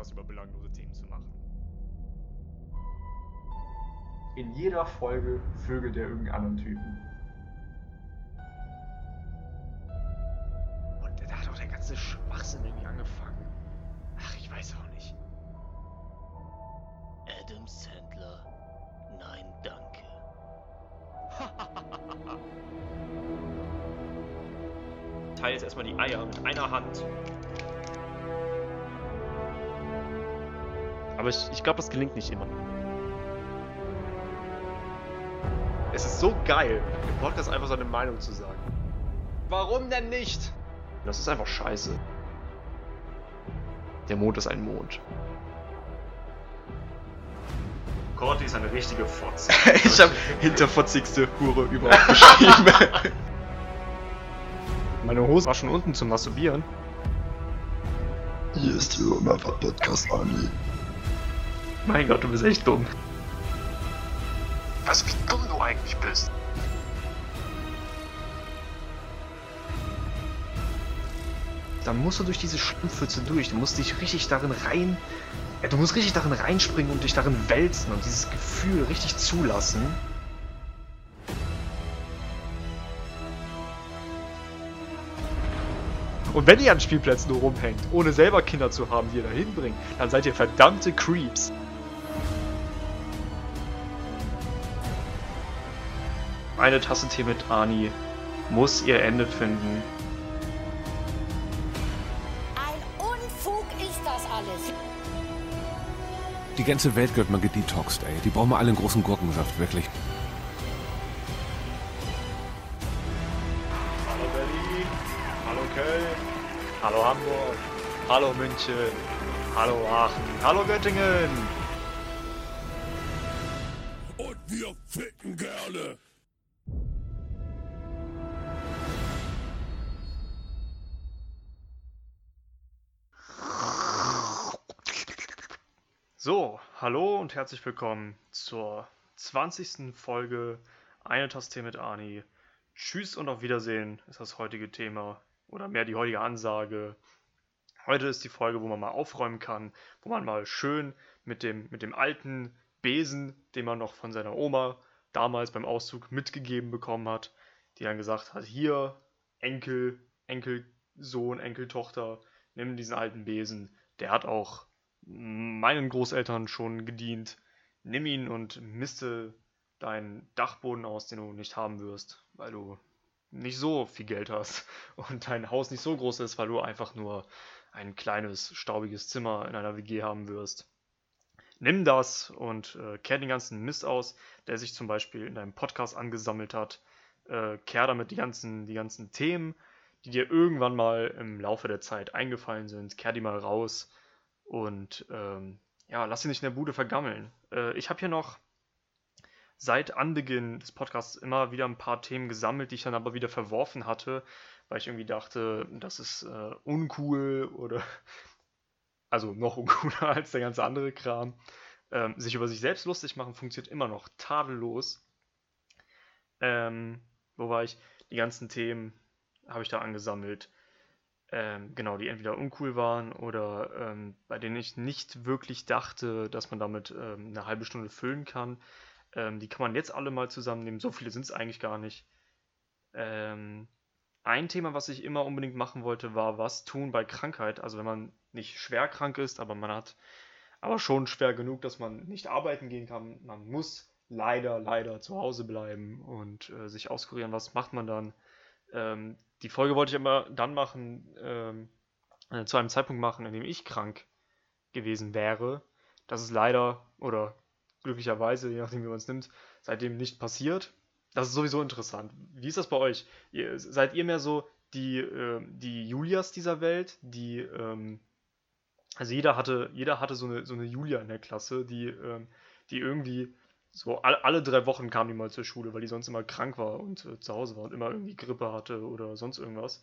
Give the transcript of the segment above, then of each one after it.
Podcast über belanglose Themen zu machen. In jeder Folge vögelt er irgendeinen anderen Typen. Und da hat auch der ganze Schwachsinn irgendwie angefangen. Ach, ich weiß auch nicht. Adam Sandler. Nein, danke. Teile jetzt erstmal die Eier mit einer Hand. Aber ich, ich glaube, das gelingt nicht immer. Es ist so geil, im Podcast einfach seine Meinung zu sagen. Warum denn nicht? Das ist einfach scheiße. Der Mond ist ein Mond. Cordy ist eine richtige Fotze. ich habe hinterfotzigste Hure überhaupt geschrieben. Meine Hose war schon unten zum Masturbieren. Hier ist der Mapper Podcast Ani. Mein Gott, du bist echt dumm. Was, wie dumm du eigentlich bist. Dann musst du durch diese Schlammpfütze durch. Du musst dich richtig darin rein. Ja, du musst richtig darin reinspringen und dich darin wälzen und dieses Gefühl richtig zulassen. Und wenn ihr an Spielplätzen nur rumhängt, ohne selber Kinder zu haben, die ihr da hinbringt, dann seid ihr verdammte Creeps. Eine Tasse Tee mit Ani muss ihr Ende finden. Ein Unfug ist das alles. Die ganze Welt gehört mal gedetoxed, ey. Die brauchen wir alle einen großen Gurkensaft, wirklich. Hallo Berlin, hallo Köln, hallo Hamburg, hallo München, hallo Aachen, hallo Göttingen. Und wir ficken gerne. So, hallo und herzlich willkommen zur 20. Folge Eine Tasse Tee mit Ani. Tschüss und auf Wiedersehen ist das heutige Thema oder mehr die heutige Ansage. Heute ist die Folge, wo man mal aufräumen kann, wo man mal schön mit dem, mit dem alten Besen, den man noch von seiner Oma damals beim Auszug mitgegeben bekommen hat, die dann gesagt hat, hier, Enkel, Enkelsohn, Enkeltochter, nimm diesen alten Besen, der hat auch meinen Großeltern schon gedient. Nimm ihn und misste deinen Dachboden aus, den du nicht haben wirst, weil du nicht so viel Geld hast und dein Haus nicht so groß ist, weil du einfach nur ein kleines, staubiges Zimmer in einer WG haben wirst. Nimm das und äh, kehr den ganzen Mist aus, der sich zum Beispiel in deinem Podcast angesammelt hat. Äh, kehr damit die ganzen, die ganzen Themen, die dir irgendwann mal im Laufe der Zeit eingefallen sind, kehr die mal raus und ähm, ja, lass sie nicht in der Bude vergammeln. Äh, ich habe hier noch seit Anbeginn des Podcasts immer wieder ein paar Themen gesammelt, die ich dann aber wieder verworfen hatte, weil ich irgendwie dachte, das ist äh, uncool oder also noch uncooler als der ganze andere Kram. Ähm, sich über sich selbst lustig machen funktioniert immer noch tadellos. Ähm, wo war ich? Die ganzen Themen habe ich da angesammelt ähm, genau, die entweder uncool waren oder ähm, bei denen ich nicht wirklich dachte, dass man damit ähm, eine halbe Stunde füllen kann. Ähm, die kann man jetzt alle mal zusammennehmen. So viele sind es eigentlich gar nicht. Ähm, ein Thema, was ich immer unbedingt machen wollte, war was tun bei Krankheit. Also wenn man nicht schwer krank ist, aber man hat aber schon schwer genug, dass man nicht arbeiten gehen kann. Man muss leider, leider zu Hause bleiben und äh, sich auskurieren. Was macht man dann? Die Folge wollte ich aber dann machen, ähm, äh, zu einem Zeitpunkt machen, in dem ich krank gewesen wäre. Das ist leider, oder glücklicherweise, je nachdem wie man es nimmt, seitdem nicht passiert. Das ist sowieso interessant. Wie ist das bei euch? Ihr, seid ihr mehr so die, äh, die Julias dieser Welt, die, ähm, also jeder hatte, jeder hatte so eine, so eine Julia in der Klasse, die, ähm, die irgendwie so alle, alle drei Wochen kam die mal zur Schule, weil die sonst immer krank war und äh, zu Hause war und immer irgendwie Grippe hatte oder sonst irgendwas.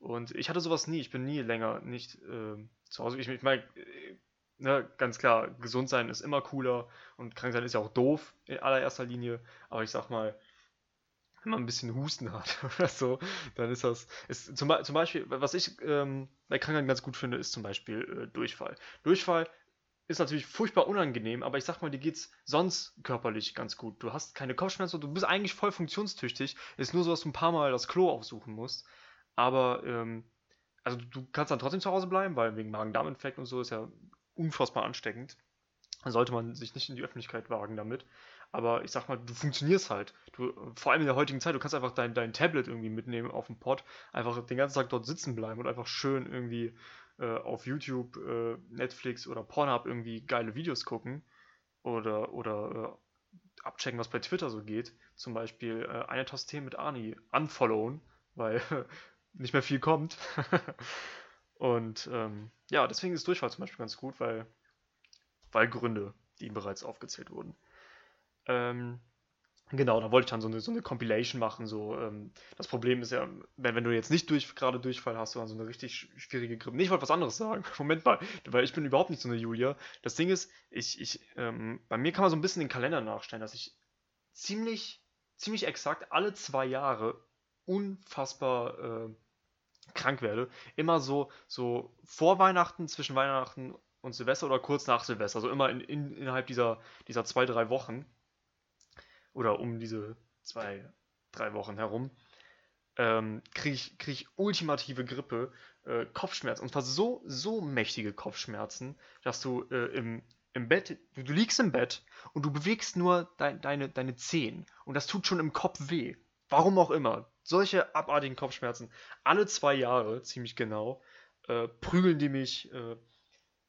Und ich hatte sowas nie. Ich bin nie länger nicht äh, zu Hause. Ich, ich meine, äh, ne, ganz klar, gesund sein ist immer cooler und krank sein ist ja auch doof in allererster Linie. Aber ich sag mal, wenn man ein bisschen Husten hat oder so, dann ist das. Ist zum, zum Beispiel, was ich ähm, bei Krankheiten ganz gut finde, ist zum Beispiel äh, Durchfall. Durchfall ist natürlich furchtbar unangenehm, aber ich sag mal, dir geht's sonst körperlich ganz gut. Du hast keine Kopfschmerzen, du bist eigentlich voll funktionstüchtig. Ist nur so, dass du ein paar Mal das Klo aufsuchen musst. Aber, ähm, also du kannst dann trotzdem zu Hause bleiben, weil wegen Magen-Darm-Infekt und so ist ja unfassbar ansteckend. Da sollte man sich nicht in die Öffentlichkeit wagen damit. Aber ich sag mal, du funktionierst halt. Du, vor allem in der heutigen Zeit, du kannst einfach dein, dein Tablet irgendwie mitnehmen auf den Pod, einfach den ganzen Tag dort sitzen bleiben und einfach schön irgendwie äh, auf YouTube, äh, Netflix oder Pornhub irgendwie geile Videos gucken. Oder, oder äh, abchecken, was bei Twitter so geht. Zum Beispiel äh, eine Taste mit Ani unfollowen, weil nicht mehr viel kommt. und ähm, ja, deswegen ist Durchfall zum Beispiel ganz gut, weil, weil Gründe, die bereits aufgezählt wurden. Ähm, genau, da wollte ich dann so eine, so eine Compilation machen. So, ähm, das Problem ist ja, wenn, wenn du jetzt nicht durch, gerade Durchfall hast, sondern so eine richtig sch- schwierige Grippe. Nee, ich wollte was anderes sagen. Moment mal, weil ich bin überhaupt nicht so eine Julia. Das Ding ist, ich, ich, ähm, bei mir kann man so ein bisschen den Kalender nachstellen, dass ich ziemlich, ziemlich exakt alle zwei Jahre unfassbar äh, krank werde. Immer so, so vor Weihnachten, zwischen Weihnachten und Silvester oder kurz nach Silvester. Also immer in, in, innerhalb dieser, dieser zwei, drei Wochen. Oder um diese zwei, drei Wochen herum. Ähm, kriege ich, krieg ich ultimative Grippe, äh, Kopfschmerzen. Und zwar so, so mächtige Kopfschmerzen, dass du äh, im, im Bett, du, du liegst im Bett und du bewegst nur dein, deine, deine Zehen. Und das tut schon im Kopf weh. Warum auch immer. Solche abartigen Kopfschmerzen. Alle zwei Jahre, ziemlich genau, äh, prügeln die mich äh,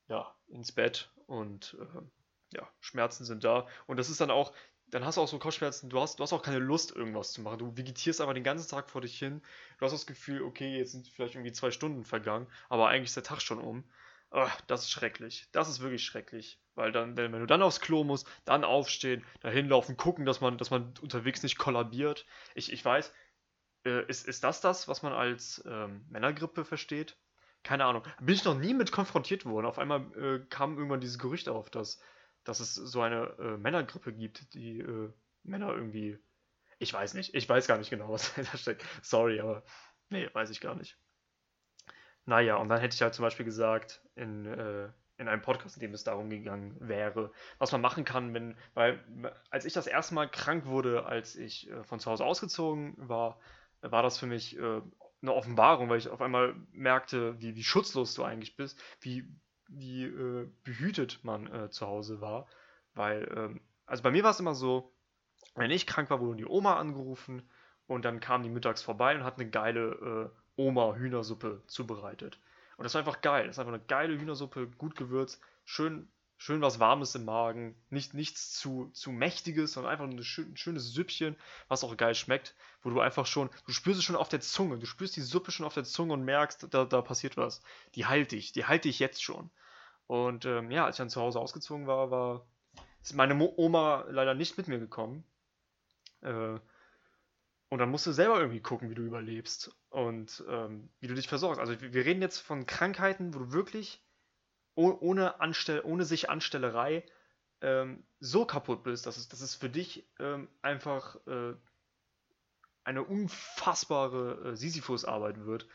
ja, ins Bett und äh, ja, Schmerzen sind da. Und das ist dann auch, dann hast du auch so Kopfschmerzen, du hast, du hast auch keine Lust, irgendwas zu machen. Du vegetierst aber den ganzen Tag vor dich hin. Du hast das Gefühl, okay, jetzt sind vielleicht irgendwie zwei Stunden vergangen, aber eigentlich ist der Tag schon um. Ah, das ist schrecklich. Das ist wirklich schrecklich. Weil dann, wenn wenn du dann aufs Klo musst, dann aufstehen, dahin laufen, gucken, dass man, dass man unterwegs nicht kollabiert. Ich, ich weiß, äh, ist, ist das das, was man als ähm, Männergrippe versteht? Keine Ahnung. Bin ich noch nie mit konfrontiert worden. Auf einmal äh, kam irgendwann dieses Gerücht auf, dass, dass es so eine äh, Männergrippe gibt, die äh, Männer irgendwie. Ich weiß nicht. Ich weiß gar nicht genau, was dahinter steckt. Sorry, aber nee, weiß ich gar nicht. Naja, und dann hätte ich halt zum Beispiel gesagt, in, äh, in einem Podcast, in dem es darum gegangen wäre, was man machen kann, wenn, weil als ich das erste Mal krank wurde, als ich äh, von zu Hause ausgezogen war, war das für mich äh, eine Offenbarung, weil ich auf einmal merkte, wie, wie schutzlos du eigentlich bist, wie, wie äh, behütet man äh, zu Hause war. Weil, ähm, also bei mir war es immer so, wenn ich krank war, wurde die Oma angerufen und dann kam die mittags vorbei und hat eine geile äh, Oma-Hühnersuppe zubereitet. Und das war einfach geil. Das ist einfach eine geile Hühnersuppe, gut gewürzt, schön, schön was Warmes im Magen, nicht, nichts zu, zu Mächtiges, sondern einfach ein, schön, schönes Süppchen, was auch geil schmeckt, wo du einfach schon, du spürst es schon auf der Zunge, du spürst die Suppe schon auf der Zunge und merkst, da, da passiert was. Die halte ich, die halte ich jetzt schon. Und ähm, ja, als ich dann zu Hause ausgezogen war, war ist meine Mo Oma leider nicht mit mir gekommen. Äh, und dann musst du selber irgendwie gucken, wie du überlebst und ähm, wie du dich versorgst. Also wir reden jetzt von Krankheiten, wo du wirklich ohne, Anstell ohne sich Anstellerei ähm, so kaputt bist, dass es, dass es für dich ähm, einfach äh, eine unfassbare äh, Sisyphus-Arbeit wird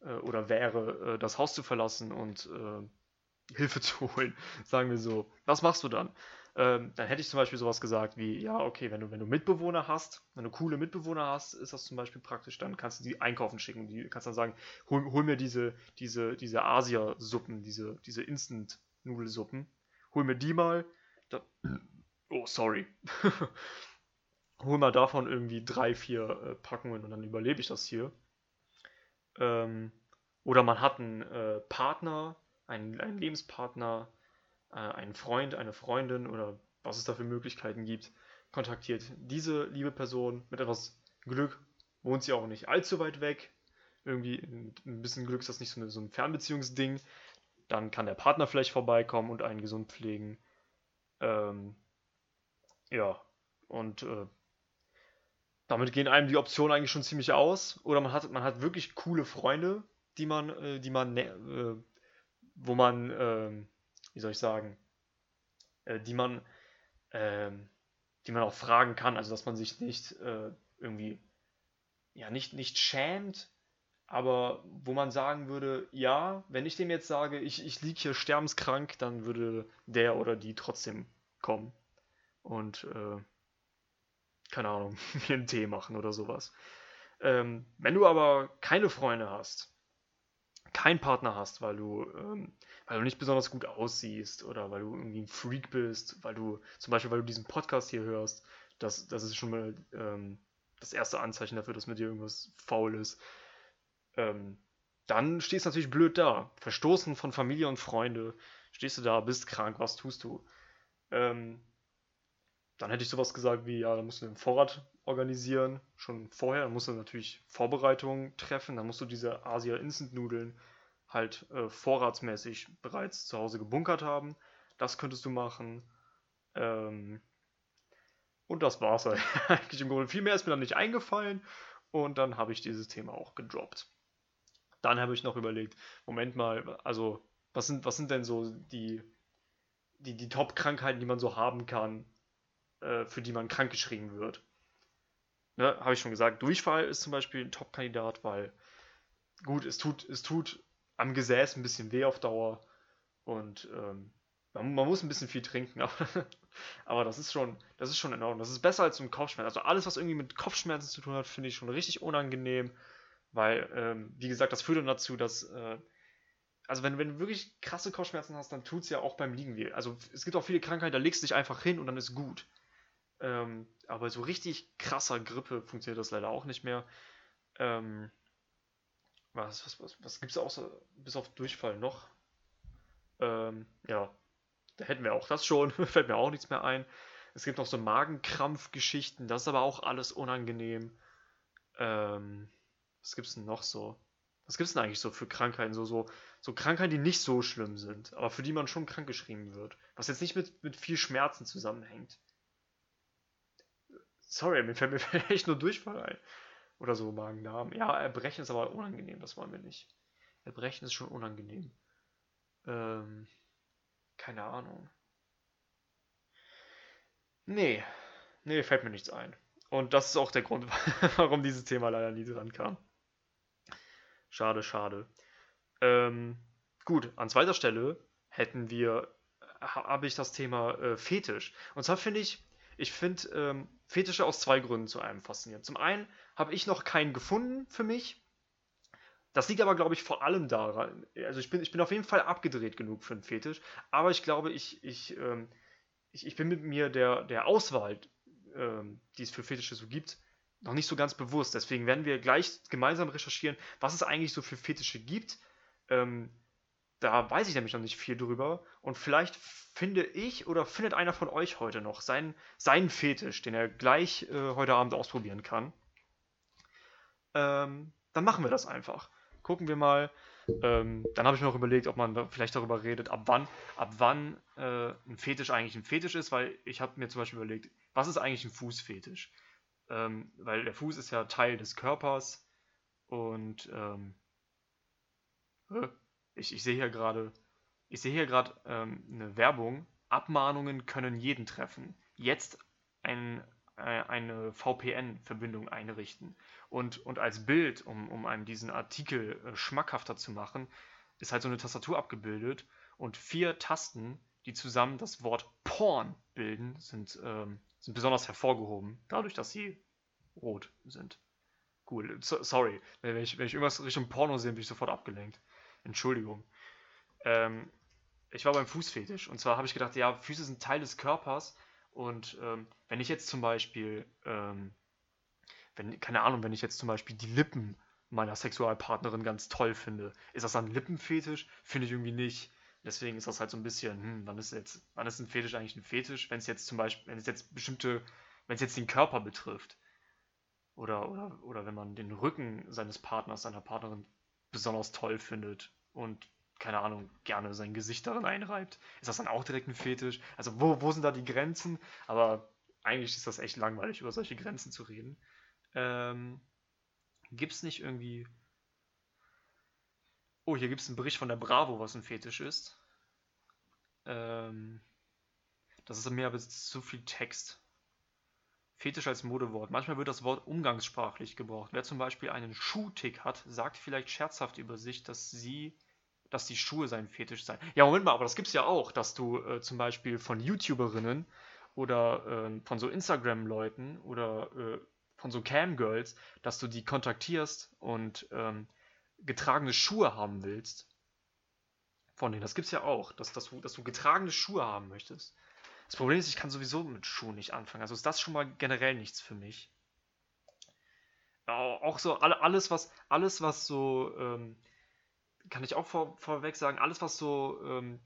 äh, oder wäre, äh, das Haus zu verlassen und äh, Hilfe zu holen, sagen wir so. Was machst du dann? Ähm, dann hätte ich zum Beispiel sowas gesagt wie, ja, okay, wenn du, wenn du Mitbewohner hast, wenn du coole Mitbewohner hast, ist das zum Beispiel praktisch, dann kannst du die einkaufen schicken. Die kannst dann sagen, hol, hol mir diese, diese, diese Asia-Suppen, diese, diese Instant-Nudelsuppen, hol mir die mal. Da, oh, sorry. hol mal davon irgendwie drei, vier äh, Packungen und dann überlebe ich das hier. Ähm, oder man hat einen äh, Partner, einen, einen Lebenspartner, äh, einen Freund, eine Freundin oder was es da für Möglichkeiten gibt, kontaktiert diese liebe Person. Mit etwas Glück wohnt sie auch nicht allzu weit weg. Irgendwie mit ein bisschen Glück ist das nicht so, eine, so ein Fernbeziehungsding. Dann kann der Partner vielleicht vorbeikommen und einen gesund pflegen. Ähm, ja, und äh, damit gehen einem die Optionen eigentlich schon ziemlich aus. Oder man hat, man hat wirklich coole Freunde, die man, äh, die man, äh, wo man, ähm, wie soll ich sagen, äh, die man, ähm, die man auch fragen kann. Also dass man sich nicht äh, irgendwie ja, nicht, nicht schämt, aber wo man sagen würde, ja, wenn ich dem jetzt sage, ich, ich liege hier sterbenskrank, dann würde der oder die trotzdem kommen und, äh, keine Ahnung, mir einen Tee machen oder sowas. Ähm, wenn du aber keine Freunde hast, keinen Partner hast, weil du, ähm, weil du nicht besonders gut aussiehst oder weil du irgendwie ein Freak bist, weil du, zum Beispiel, weil du diesen Podcast hier hörst, das, das ist schon mal ähm, das erste Anzeichen dafür, dass mit dir irgendwas faul ist. Ähm, dann stehst du natürlich blöd da. Verstoßen von Familie und Freunde. Stehst du da, bist krank, was tust du? Ähm, dann hätte ich sowas gesagt wie, ja, da musst du den Vorrat organisieren, schon vorher. Dann musst du natürlich Vorbereitungen treffen. Dann musst du diese Asia Instant Nudeln halt äh, vorratsmäßig bereits zu Hause gebunkert haben. Das könntest du machen. Ähm, und das war's eigentlich im Grunde. Viel mehr ist mir dann nicht eingefallen. Und dann habe ich dieses Thema auch gedroppt. Dann habe ich noch überlegt, Moment mal, also was sind, was sind denn so die, die, die Top-Krankheiten, die man so haben kann, äh, für die man krankgeschrieben wird? Ne, habe ich schon gesagt, Durchfall ist zum Beispiel ein Top-Kandidat, weil gut, es tut, es tut am Gesäß ein bisschen weh auf Dauer und ähm, man, man, muss ein bisschen viel trinken, aber, aber das ist schon, das ist schon in Ordnung. Das ist besser als ein Kopfschmerz. Also alles, was irgendwie mit Kopfschmerzen zu tun hat, finde ich schon richtig unangenehm, weil, ähm, wie gesagt, das führt dann dazu, dass, äh, also wenn, wenn du wirklich krasse Kopfschmerzen hast, dann tut es ja auch beim Liegen weh. Also es gibt auch viele Krankheiten, da legst du dich einfach hin und dann ist gut. Ähm, aber so richtig krasser Grippe funktioniert das leider auch nicht mehr. Ähm, was was, was, was gibt es außer, bis auf Durchfall noch? Ähm, ja, da hätten wir auch das schon, fällt mir auch nichts mehr ein. Es gibt noch so Magenkrampfgeschichten, das ist aber auch alles unangenehm. Ähm, was es denn noch so? Was gibt es denn eigentlich so für Krankheiten? So, so, so Krankheiten, die nicht so schlimm sind, aber für die man schon krankgeschrieben wird. Was jetzt nicht mit, mit viel Schmerzen zusammenhängt. Sorry, mir fällt mir echt nur Durchfall ein. Oder so Magen-Darm. Ja, Erbrechen ist aber unangenehm, das wollen wir nicht. Erbrechen ist schon unangenehm. Ähm, keine Ahnung. Nee, nee, fällt mir nichts ein. Und das ist auch der Grund, warum dieses Thema leider nie dran kam. Schade, schade. Ähm, gut, an zweiter Stelle hätten wir, habe ich das Thema äh, Fetisch. Und zwar finde ich, ich finde ähm, Fetische aus zwei Gründen zu einem faszinierend. Zum einen habe ich noch keinen gefunden für mich. Das liegt aber, glaube ich, vor allem daran. Also ich bin, ich bin auf jeden Fall abgedreht genug für einen Fetisch, aber ich glaube, ich, ich, ähm, ich, ich bin mit mir der, der Auswahl, ähm, die es für Fetische so gibt, noch nicht so ganz bewusst. Deswegen werden wir gleich gemeinsam recherchieren, was es eigentlich so für Fetische gibt. Ähm, da weiß ich nämlich noch nicht viel drüber. Und vielleicht finde ich oder findet einer von euch heute noch seinen, seinen Fetisch, den er gleich äh, heute Abend ausprobieren kann. Ähm, dann machen wir das einfach. Gucken wir mal. Ähm, dann habe ich mir noch überlegt, ob man da vielleicht darüber redet, ab wann, ab wann äh, ein Fetisch eigentlich ein Fetisch ist, weil ich habe mir zum Beispiel überlegt, was ist eigentlich ein Fußfetisch? Ähm, weil der Fuß ist ja Teil des Körpers und ähm, ich, ich sehe hier gerade, ich sehe hier gerade ähm, eine Werbung. Abmahnungen können jeden treffen. Jetzt ein, äh, eine VPN-Verbindung einrichten. Und, und als Bild, um, um einem diesen Artikel äh, schmackhafter zu machen, ist halt so eine Tastatur abgebildet und vier Tasten, die zusammen das Wort Porn bilden, sind, ähm, sind besonders hervorgehoben, dadurch, dass sie rot sind. Cool, so, sorry, wenn ich, wenn ich irgendwas Richtung Porno sehe, bin ich sofort abgelenkt. Entschuldigung. Ähm, ich war beim Fußfetisch und zwar habe ich gedacht, ja, Füße sind Teil des Körpers und ähm, wenn ich jetzt zum Beispiel, ähm, wenn, keine Ahnung, wenn ich jetzt zum Beispiel die Lippen meiner Sexualpartnerin ganz toll finde, ist das dann ein Lippenfetisch? Finde ich irgendwie nicht. Deswegen ist das halt so ein bisschen, hm, wann ist jetzt, wann ist ein Fetisch eigentlich ein Fetisch, wenn es jetzt zum Beispiel, wenn es jetzt bestimmte, wenn es jetzt den Körper betrifft. Oder, oder, oder wenn man den Rücken seines Partners, seiner Partnerin besonders toll findet und keine Ahnung, gerne sein Gesicht darin einreibt. Ist das dann auch direkt ein Fetisch? Also wo, wo sind da die Grenzen? Aber eigentlich ist das echt langweilig, über solche Grenzen zu reden. Ähm, gibt es nicht irgendwie... Oh, hier gibt es einen Bericht von der Bravo, was ein Fetisch ist. Ähm, das ist mir aber zu viel Text. Fetisch als Modewort. Manchmal wird das Wort umgangssprachlich gebraucht. Wer zum Beispiel einen Schuhtick hat, sagt vielleicht scherzhaft über sich, dass sie, dass die Schuhe sein Fetisch seien. Ja, Moment mal, aber das gibt's ja auch, dass du äh, zum Beispiel von YouTuberinnen oder äh, von so Instagram-Leuten oder äh, von so Cam-Girls, dass du die kontaktierst und ähm, getragene Schuhe haben willst. Von denen. Das gibt's ja auch, dass, dass, dass du getragene Schuhe haben möchtest. Das Problem ist, ich kann sowieso mit Schuhen nicht anfangen. Also ist das schon mal generell nichts für mich. Auch so alles, was, alles, was so, ähm, kann ich auch vor, vorweg sagen, alles, was so ähm,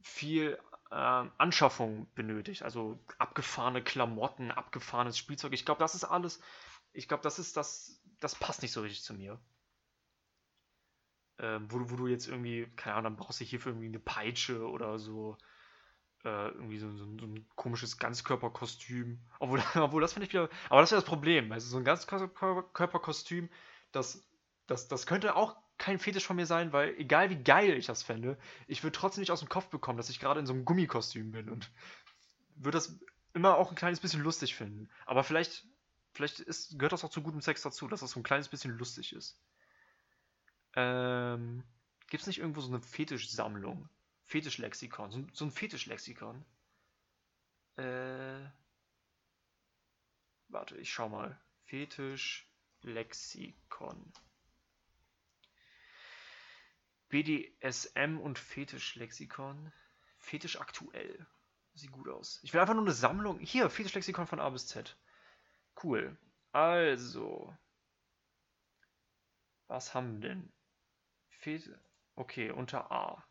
viel äh, Anschaffung benötigt. Also abgefahrene Klamotten, abgefahrenes Spielzeug. Ich glaube, das ist alles. Ich glaube, das ist das. Das passt nicht so richtig zu mir. Ähm, wo, wo du jetzt irgendwie, keine Ahnung, dann brauchst du hierfür irgendwie eine Peitsche oder so. Äh, irgendwie so, so, so, ein komisches Ganzkörperkostüm. Obwohl, obwohl das finde ich wieder. Aber das wäre das Problem. Also so ein Ganzkörperkostüm, das, das, das könnte auch kein Fetisch von mir sein, weil egal wie geil ich das fände, ich würde trotzdem nicht aus dem Kopf bekommen, dass ich gerade in so einem Gummikostüm bin und würde das immer auch ein kleines bisschen lustig finden. Aber vielleicht, vielleicht ist, gehört das auch zu gutem Sex dazu, dass das so ein kleines bisschen lustig ist. Ähm, Gibt es nicht irgendwo so eine Fetischsammlung? Fetischlexikon? So, so ein Fetischlexikon? Äh. Warte, ich schau mal. Fetischlexikon. BDSM und Fetischlexikon. Fetisch aktuell. Sieht gut aus. Ich will einfach nur eine Sammlung. Hier, Fetischlexikon von A bis Z. Cool. Also. Was haben wir denn? Fet okay, unter A.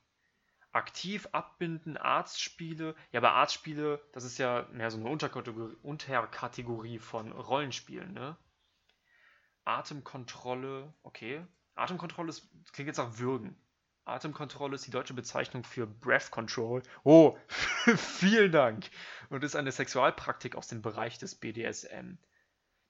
Aktiv abbinden, Arztspiele. Ja, bei Arztspiele, das ist ja mehr so eine Unterkategorie, Unterkategorie von Rollenspielen, ne? Atemkontrolle, okay. Atemkontrolle ist, klingt jetzt nach Würgen. Atemkontrolle ist die deutsche Bezeichnung für Breath Control. Oh, vielen Dank. Und ist eine Sexualpraktik aus dem Bereich des BDSM.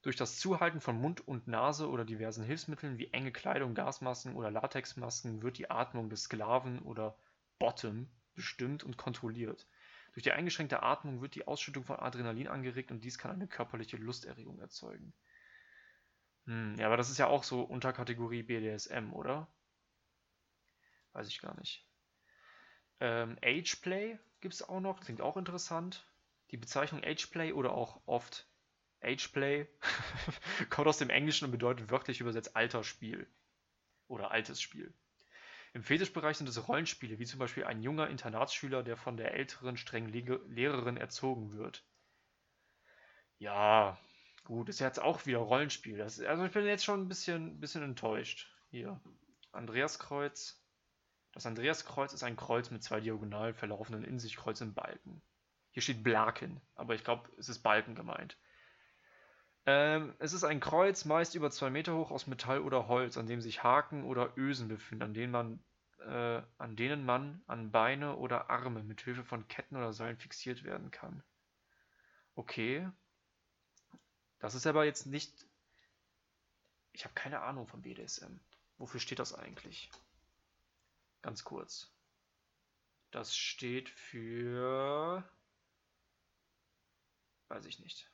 Durch das Zuhalten von Mund und Nase oder diversen Hilfsmitteln wie enge Kleidung, Gasmasken oder Latexmasken wird die Atmung des Sklaven oder Bottom bestimmt und kontrolliert. Durch die eingeschränkte Atmung wird die Ausschüttung von Adrenalin angeregt und dies kann eine körperliche Lusterregung erzeugen. Hm, ja, aber das ist ja auch so Unterkategorie BDSM, oder? Weiß ich gar nicht. Ähm, Ageplay gibt es auch noch, klingt auch interessant. Die Bezeichnung Ageplay oder auch oft Ageplay kommt aus dem Englischen und bedeutet wörtlich übersetzt alter Spiel oder altes Spiel. Im Fetischbereich sind es Rollenspiele, wie zum Beispiel ein junger Internatsschüler, der von der älteren, strengen Lehrerin erzogen wird. Ja, gut, ist jetzt auch wieder Rollenspiel. Das, also ich bin jetzt schon ein bisschen, bisschen enttäuscht. Hier, Andreaskreuz. Das Andreaskreuz ist ein Kreuz mit zwei diagonal verlaufenden in sich kreuzenden Balken. Hier steht Blaken, aber ich glaube, es ist Balken gemeint. Ähm, es ist ein Kreuz, meist über zwei Meter hoch, aus Metall oder Holz, an dem sich Haken oder Ösen befinden, an denen man, äh, an denen man an Beine oder Arme mit Hilfe von Ketten oder Seilen fixiert werden kann. Okay. Das ist aber jetzt nicht. Ich habe keine Ahnung von BDSM. Wofür steht das eigentlich? Ganz kurz. Das steht für... Weiß ich nicht.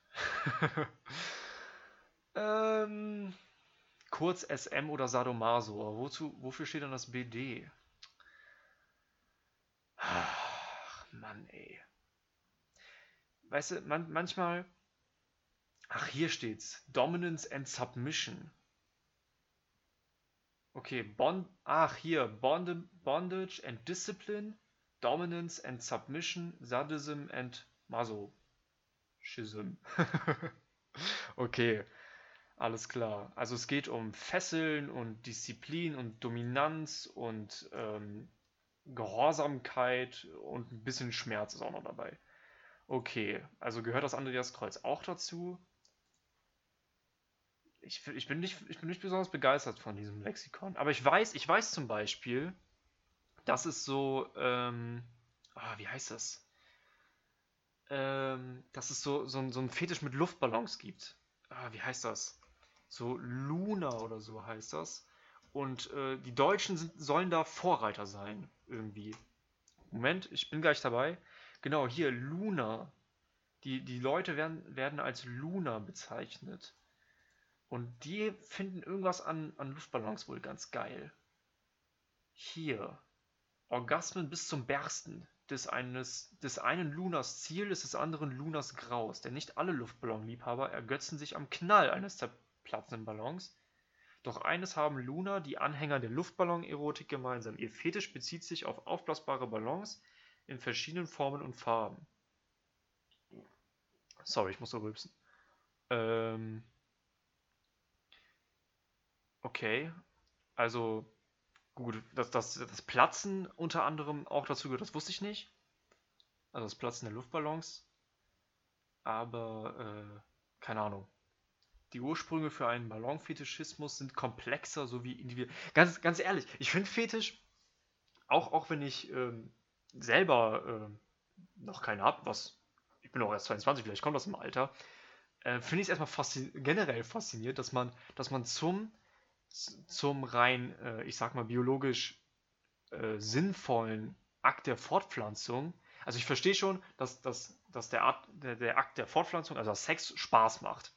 ähm, kurz SM oder Sadomaso. Wozu, wofür steht dann das BD? Ach, Mann, ey. Weißt du, man, manchmal... Ach, hier steht's. Dominance and Submission. Okay, Bond, ach hier, Bond, Bondage and Discipline, Dominance and Submission, Sadism and Masochism. okay, alles klar. Also es geht um Fesseln und Disziplin und Dominanz und ähm, Gehorsamkeit und ein bisschen Schmerz ist auch noch dabei. Okay, also gehört das Andreas Kreuz auch dazu? ich, ich, bin nicht, ich bin nicht besonders begeistert von diesem Lexikon. Aber ich weiß, ich weiß zum Beispiel, dass es so, ähm, ah, wie heißt das? Ähm, dass es so, so, so ein Fetisch mit Luftballons gibt. Ah, wie heißt das? So Luna oder so heißt das. Und äh, die Deutschen sind, sollen da Vorreiter sein, irgendwie. Moment, ich bin gleich dabei. Genau, hier, Luna. die, die Leute werden, werden als Luna bezeichnet. Und die finden irgendwas an, an Luftballons wohl ganz geil. Hier. Orgasmen bis zum Bersten des, eines, des einen Lunas Ziel ist des anderen Lunas Graus, denn nicht alle Luftballonliebhaber ergötzen sich am Knall eines zerplatzenden Ballons. Doch eines haben Luna, die Anhänger der Luftballon-Erotik, gemeinsam. Ihr Fetisch bezieht sich auf aufblasbare Ballons in verschiedenen Formen und Farben. Sorry, ich muss so rülpsen. Ähm. Okay. Also, gut, dass das, das Platzen unter anderem auch dazu gehört, das wusste ich nicht. Also das Platzen der Luftballons. Aber, äh, keine Ahnung. Die Ursprünge für einen Ballonfetischismus sind komplexer sowie individuell. Ganz, ganz ehrlich, ich finde Fetisch, auch, auch wenn ich ähm, selber ähm, noch keinen habe, was ich bin auch erst 22, vielleicht kommt das im Alter, äh, finde ich es erstmal faszi generell fasziniert, dass man, dass man zum, zum rein, äh, ich sag mal, biologisch äh, sinnvollen Akt der Fortpflanzung, also ich verstehe schon, dass, dass, dass der, Art, der, der Akt der Fortpflanzung, also Sex, Spaß macht.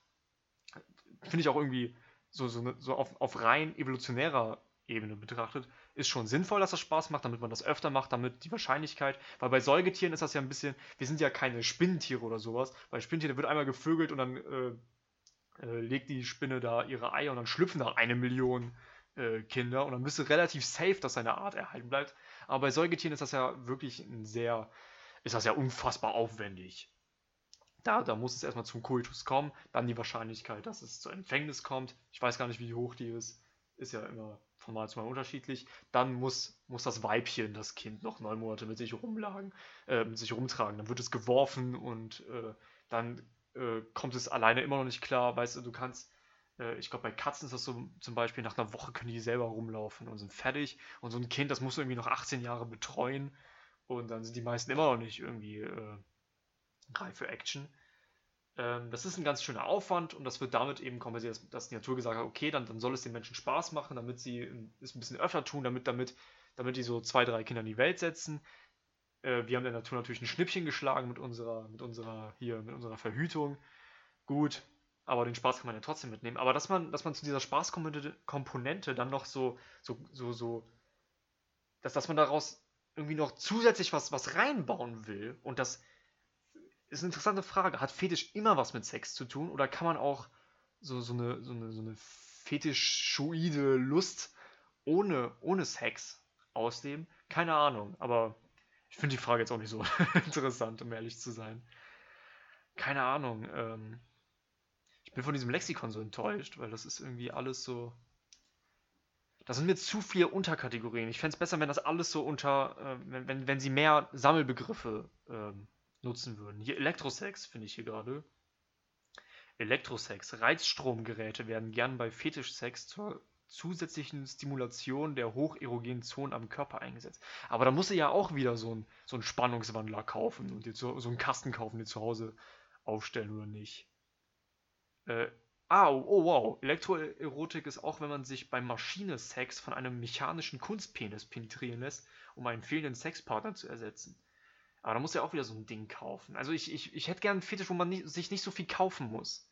Finde ich auch irgendwie so, so, so auf, auf rein evolutionärer Ebene betrachtet, ist schon sinnvoll, dass das Spaß macht, damit man das öfter macht, damit die Wahrscheinlichkeit, weil bei Säugetieren ist das ja ein bisschen, wir sind ja keine Spinnentiere oder sowas, bei Spinnentieren wird einmal gevögelt und dann äh, äh, legt die Spinne da ihre Eier und dann schlüpfen da eine Million äh, Kinder und dann du relativ safe, dass seine Art erhalten bleibt. Aber bei Säugetieren ist das ja wirklich ein sehr, ist das ja unfassbar aufwendig. Da, da muss es erstmal zum Koitus kommen, dann die Wahrscheinlichkeit, dass es zur Empfängnis kommt. Ich weiß gar nicht, wie hoch die ist. Ist ja immer von Mal zu Mal unterschiedlich. Dann muss, muss das Weibchen das Kind noch neun Monate mit sich rumlagen, äh, mit sich rumtragen. Dann wird es geworfen und äh, dann äh, kommt es alleine immer noch nicht klar. Weißt du, du kannst, äh, ich glaube, bei Katzen ist das so zum Beispiel, nach einer Woche können die selber rumlaufen und sind fertig. Und so ein Kind, das muss irgendwie noch 18 Jahre betreuen. Und dann sind die meisten immer noch nicht irgendwie äh, reif für Action. Ähm, das ist ein ganz schöner Aufwand und das wird damit eben kompensiert, dass, dass die Natur gesagt hat, okay, dann, dann soll es den Menschen Spaß machen, damit sie es ein bisschen öfter tun, damit, damit, damit die so zwei, drei Kinder in die Welt setzen. Äh, wir haben der Natur natürlich ein Schnippchen geschlagen mit unserer, mit unserer, hier, mit unserer Verhütung. Gut, aber den Spaß kann man ja trotzdem mitnehmen. Aber dass man, dass man zu dieser Spaßkomponente dann noch so, so, so, so, dass, dass man daraus irgendwie noch zusätzlich was, was reinbauen will und das ist eine interessante Frage. Hat Fetisch immer was mit Sex zu tun oder kann man auch so, so eine, so eine, so eine fetischoide Lust ohne, ohne Sex ausleben? Keine Ahnung, aber ich finde die Frage jetzt auch nicht so interessant, um ehrlich zu sein. Keine Ahnung. Ähm, ich bin von diesem Lexikon so enttäuscht, weil das ist irgendwie alles so. Da sind mir zu viele Unterkategorien. Ich fände es besser, wenn das alles so unter, äh, wenn, wenn, wenn sie mehr Sammelbegriffe ähm, nutzen würden. Hier Elektrosex finde ich hier gerade. Elektrosex. Reizstromgeräte werden gern bei Fetischsex zur zusätzlichen Stimulation der hocherogenen Zonen am Körper eingesetzt. Aber da musst du ja auch wieder so einen so einen Spannungswandler kaufen und dir so, so einen Kasten kaufen, dir zu Hause aufstellen oder nicht. Äh, ah, oh, oh wow. Elektroerotik ist auch, wenn man sich beim Maschinesex von einem mechanischen Kunstpenis penetrieren lässt, um einen fehlenden Sexpartner zu ersetzen. Aber da muss ja auch wieder so ein Ding kaufen. Also ich, ich, ich hätte gerne einen Fetisch, wo man nicht, sich nicht so viel kaufen muss.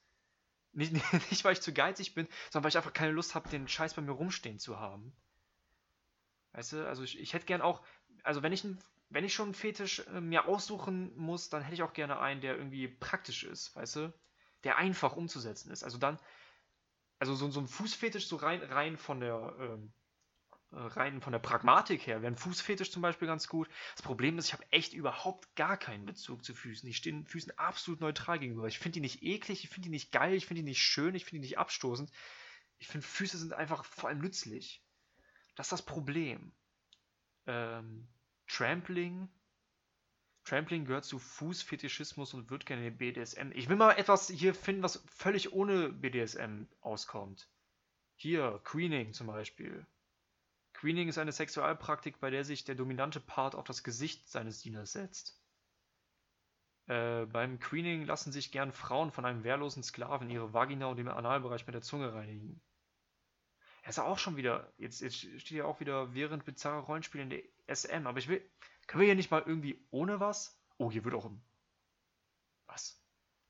Nicht, nicht, weil ich zu geizig bin, sondern weil ich einfach keine Lust habe, den Scheiß bei mir rumstehen zu haben. Weißt du, also ich, ich hätte gern auch, also wenn ich, wenn ich schon einen Fetisch äh, mir aussuchen muss, dann hätte ich auch gerne einen, der irgendwie praktisch ist, weißt du? Der einfach umzusetzen ist. Also dann, also so, so ein Fußfetisch so rein, rein von der, ähm, äh, rein von der Pragmatik her wäre ein Fußfetisch zum Beispiel ganz gut. Das Problem ist, ich habe echt überhaupt gar keinen Bezug zu Füßen. Ich stehe Füßen absolut neutral gegenüber. Ich finde die nicht eklig, ich finde die nicht geil, ich finde die nicht schön, ich finde die nicht abstoßend. Ich finde Füße sind einfach vor allem nützlich. Das ist das Problem. Ähm, Trampling. Trampling gehört zu Fußfetischismus und wird gerne BDSM. Ich will mal etwas hier finden, was völlig ohne BDSM auskommt. Hier, Queening zum Beispiel. Queening ist eine Sexualpraktik, bei der sich der dominante Part auf das Gesicht seines Dieners setzt. Äh, beim Queening lassen sich gern Frauen von einem wehrlosen Sklaven ihre Vagina und den Analbereich mit der Zunge reinigen. Er ist auch schon wieder, jetzt, jetzt steht ja auch wieder während bizarre Rollenspiele in der SM, aber ich will, können wir hier nicht mal irgendwie ohne was? Oh, hier wird auch im?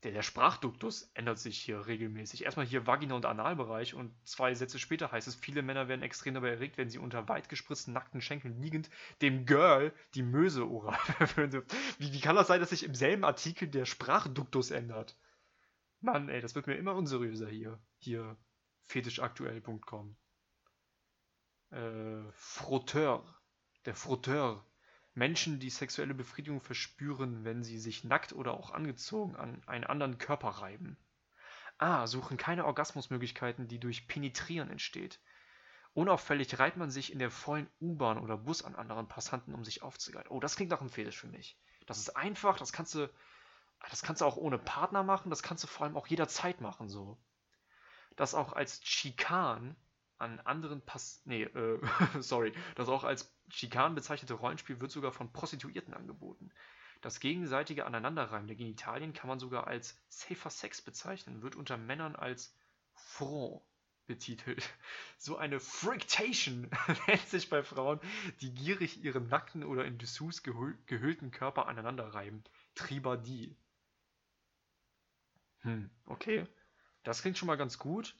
Der, der Sprachduktus ändert sich hier regelmäßig. Erstmal hier Vagina- und Analbereich und zwei Sätze später heißt es, viele Männer werden extrem dabei erregt, wenn sie unter weit gespritzten nackten Schenkeln liegend dem Girl die Möse oral dürfen. Wie, wie kann das sein, dass sich im selben Artikel der Sprachduktus ändert? Mann, ey, das wird mir immer unseriöser hier. Hier, fetischaktuell.com. Äh, Frotteur. Der Frotteur. Menschen, die sexuelle Befriedigung verspüren, wenn sie sich nackt oder auch angezogen an einen anderen Körper reiben. Ah, suchen keine Orgasmusmöglichkeiten, die durch Penetrieren entsteht. Unauffällig reibt man sich in der vollen U-Bahn oder Bus an anderen Passanten, um sich aufzugeilen. Oh, das klingt nach einem Fetisch für mich. Das ist einfach, das kannst du, das kannst du auch ohne Partner machen, das kannst du vor allem auch jederzeit machen, so. Das auch als Chikan an anderen Pass... Nee, äh, sorry. Das auch als Chikan bezeichnete Rollenspiel wird sogar von Prostituierten angeboten. Das gegenseitige Aneinanderreiben der Genitalien kann man sogar als Safer Sex bezeichnen, wird unter Männern als Front betitelt. So eine Frictation nennt sich bei Frauen, die gierig ihren nackten oder in Dessous gehüll gehüllten Körper aneinanderreiben. Tribadie. Hm, okay. Das klingt schon mal ganz gut.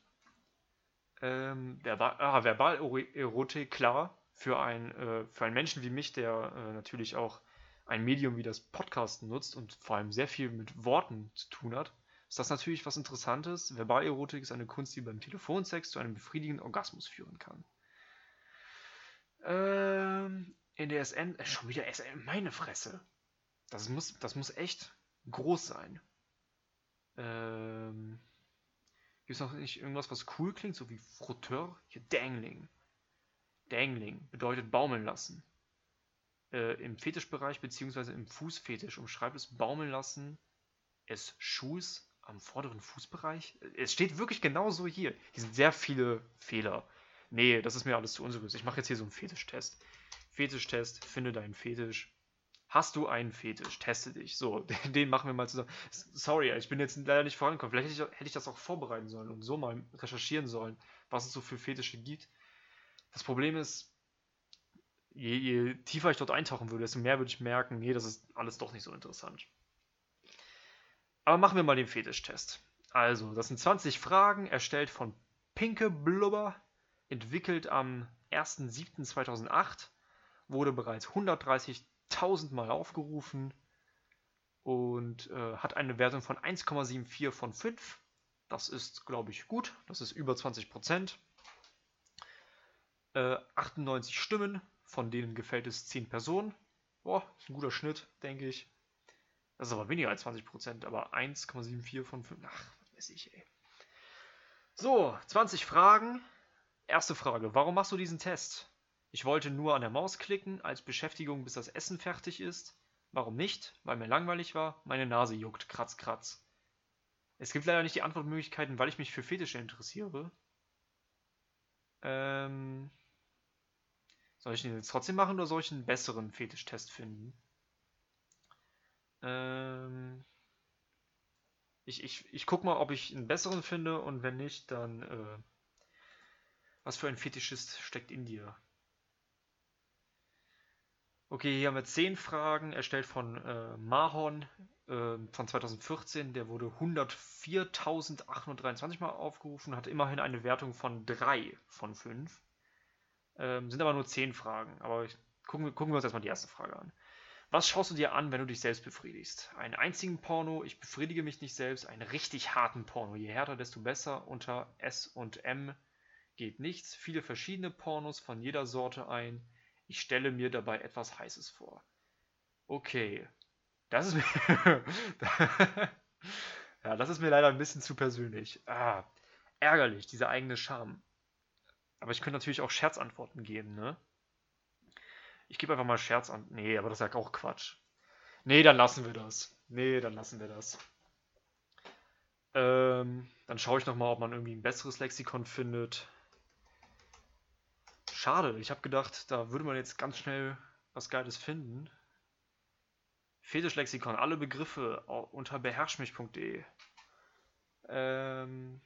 Ähm, verbal, ah, Verbalerotik, klar, für, ein, äh, für einen Menschen wie mich, der äh, natürlich auch ein Medium wie das Podcasten nutzt und vor allem sehr viel mit Worten zu tun hat, ist das natürlich was Interessantes. Verbalerotik ist eine Kunst, die beim Telefonsex zu einem befriedigenden Orgasmus führen kann. Ähm, in der SN, äh, schon wieder SN, meine Fresse. Das muss, das muss echt groß sein. Ähm, Gibt es noch nicht irgendwas, was cool klingt, so wie Frotteur? Hier Dangling. Dangling bedeutet baumeln lassen. Äh, Im Fetischbereich bzw. im Fußfetisch umschreibt es baumeln lassen es Schuhs am vorderen Fußbereich. Es steht wirklich genau so hier. Hier sind sehr viele Fehler. Nee, das ist mir alles zu unseriös. Ich mache jetzt hier so einen Fetischtest. Fetischtest, finde deinen Fetisch. Hast du einen Fetisch? Teste dich. So, den machen wir mal zusammen. Sorry, ich bin jetzt leider nicht vorangekommen. Vielleicht hätte ich, hätte ich das auch vorbereiten sollen und so mal recherchieren sollen, was es so für Fetische gibt. Das Problem ist, je, je tiefer ich dort eintauchen würde, desto mehr würde ich merken, nee, das ist alles doch nicht so interessant. Aber machen wir mal den Fetischtest. Also, das sind 20 Fragen, erstellt von Pinke Blubber, entwickelt am 1.7.2008, wurde bereits 130 tausendmal aufgerufen und äh, hat eine Wertung von 1,74 von 5. Das ist, glaube ich, gut. Das ist über 20 Prozent. Äh, 98 Stimmen, von denen gefällt es 10 Personen. Boah, ist ein guter Schnitt, denke ich. Das ist aber weniger als 20 Prozent, aber 1,74 von 5. Ach, was weiß ich, ey. So, 20 Fragen. Erste Frage: Warum machst du diesen Test? Ich wollte nur an der Maus klicken, als Beschäftigung, bis das Essen fertig ist. Warum nicht? Weil mir langweilig war. Meine Nase juckt. Kratz, kratz. Es gibt leider nicht die Antwortmöglichkeiten, weil ich mich für Fetische interessiere. Ähm. Soll ich den jetzt trotzdem machen oder soll ich einen besseren Fetischtest finden? Ähm. Ich, ich, ich guck mal, ob ich einen besseren finde und wenn nicht, dann. Äh, was für ein Fetischist steckt in dir? Okay, hier haben wir 10 Fragen, erstellt von äh, Mahon äh, von 2014. Der wurde 104.823 Mal aufgerufen, hat immerhin eine Wertung von 3 von 5. Ähm, sind aber nur 10 Fragen. Aber ich, gucken, gucken wir uns erstmal die erste Frage an. Was schaust du dir an, wenn du dich selbst befriedigst? Einen einzigen Porno, ich befriedige mich nicht selbst, einen richtig harten Porno. Je härter, desto besser. Unter S und M geht nichts. Viele verschiedene Pornos von jeder Sorte ein ich stelle mir dabei etwas Heißes vor. Okay. Das ist mir. ja, das ist mir leider ein bisschen zu persönlich. Ah, ärgerlich, dieser eigene Charme. Aber ich könnte natürlich auch Scherzantworten geben, ne? Ich gebe einfach mal Scherz an. Nee, aber das ist ja auch Quatsch. Nee, dann lassen wir das. Nee, dann lassen wir das. Ähm, dann schaue ich nochmal, ob man irgendwie ein besseres Lexikon findet. Schade, ich habe gedacht, da würde man jetzt ganz schnell was Geiles finden. Fetischlexikon, alle Begriffe unter beherrschmich.de. Ähm,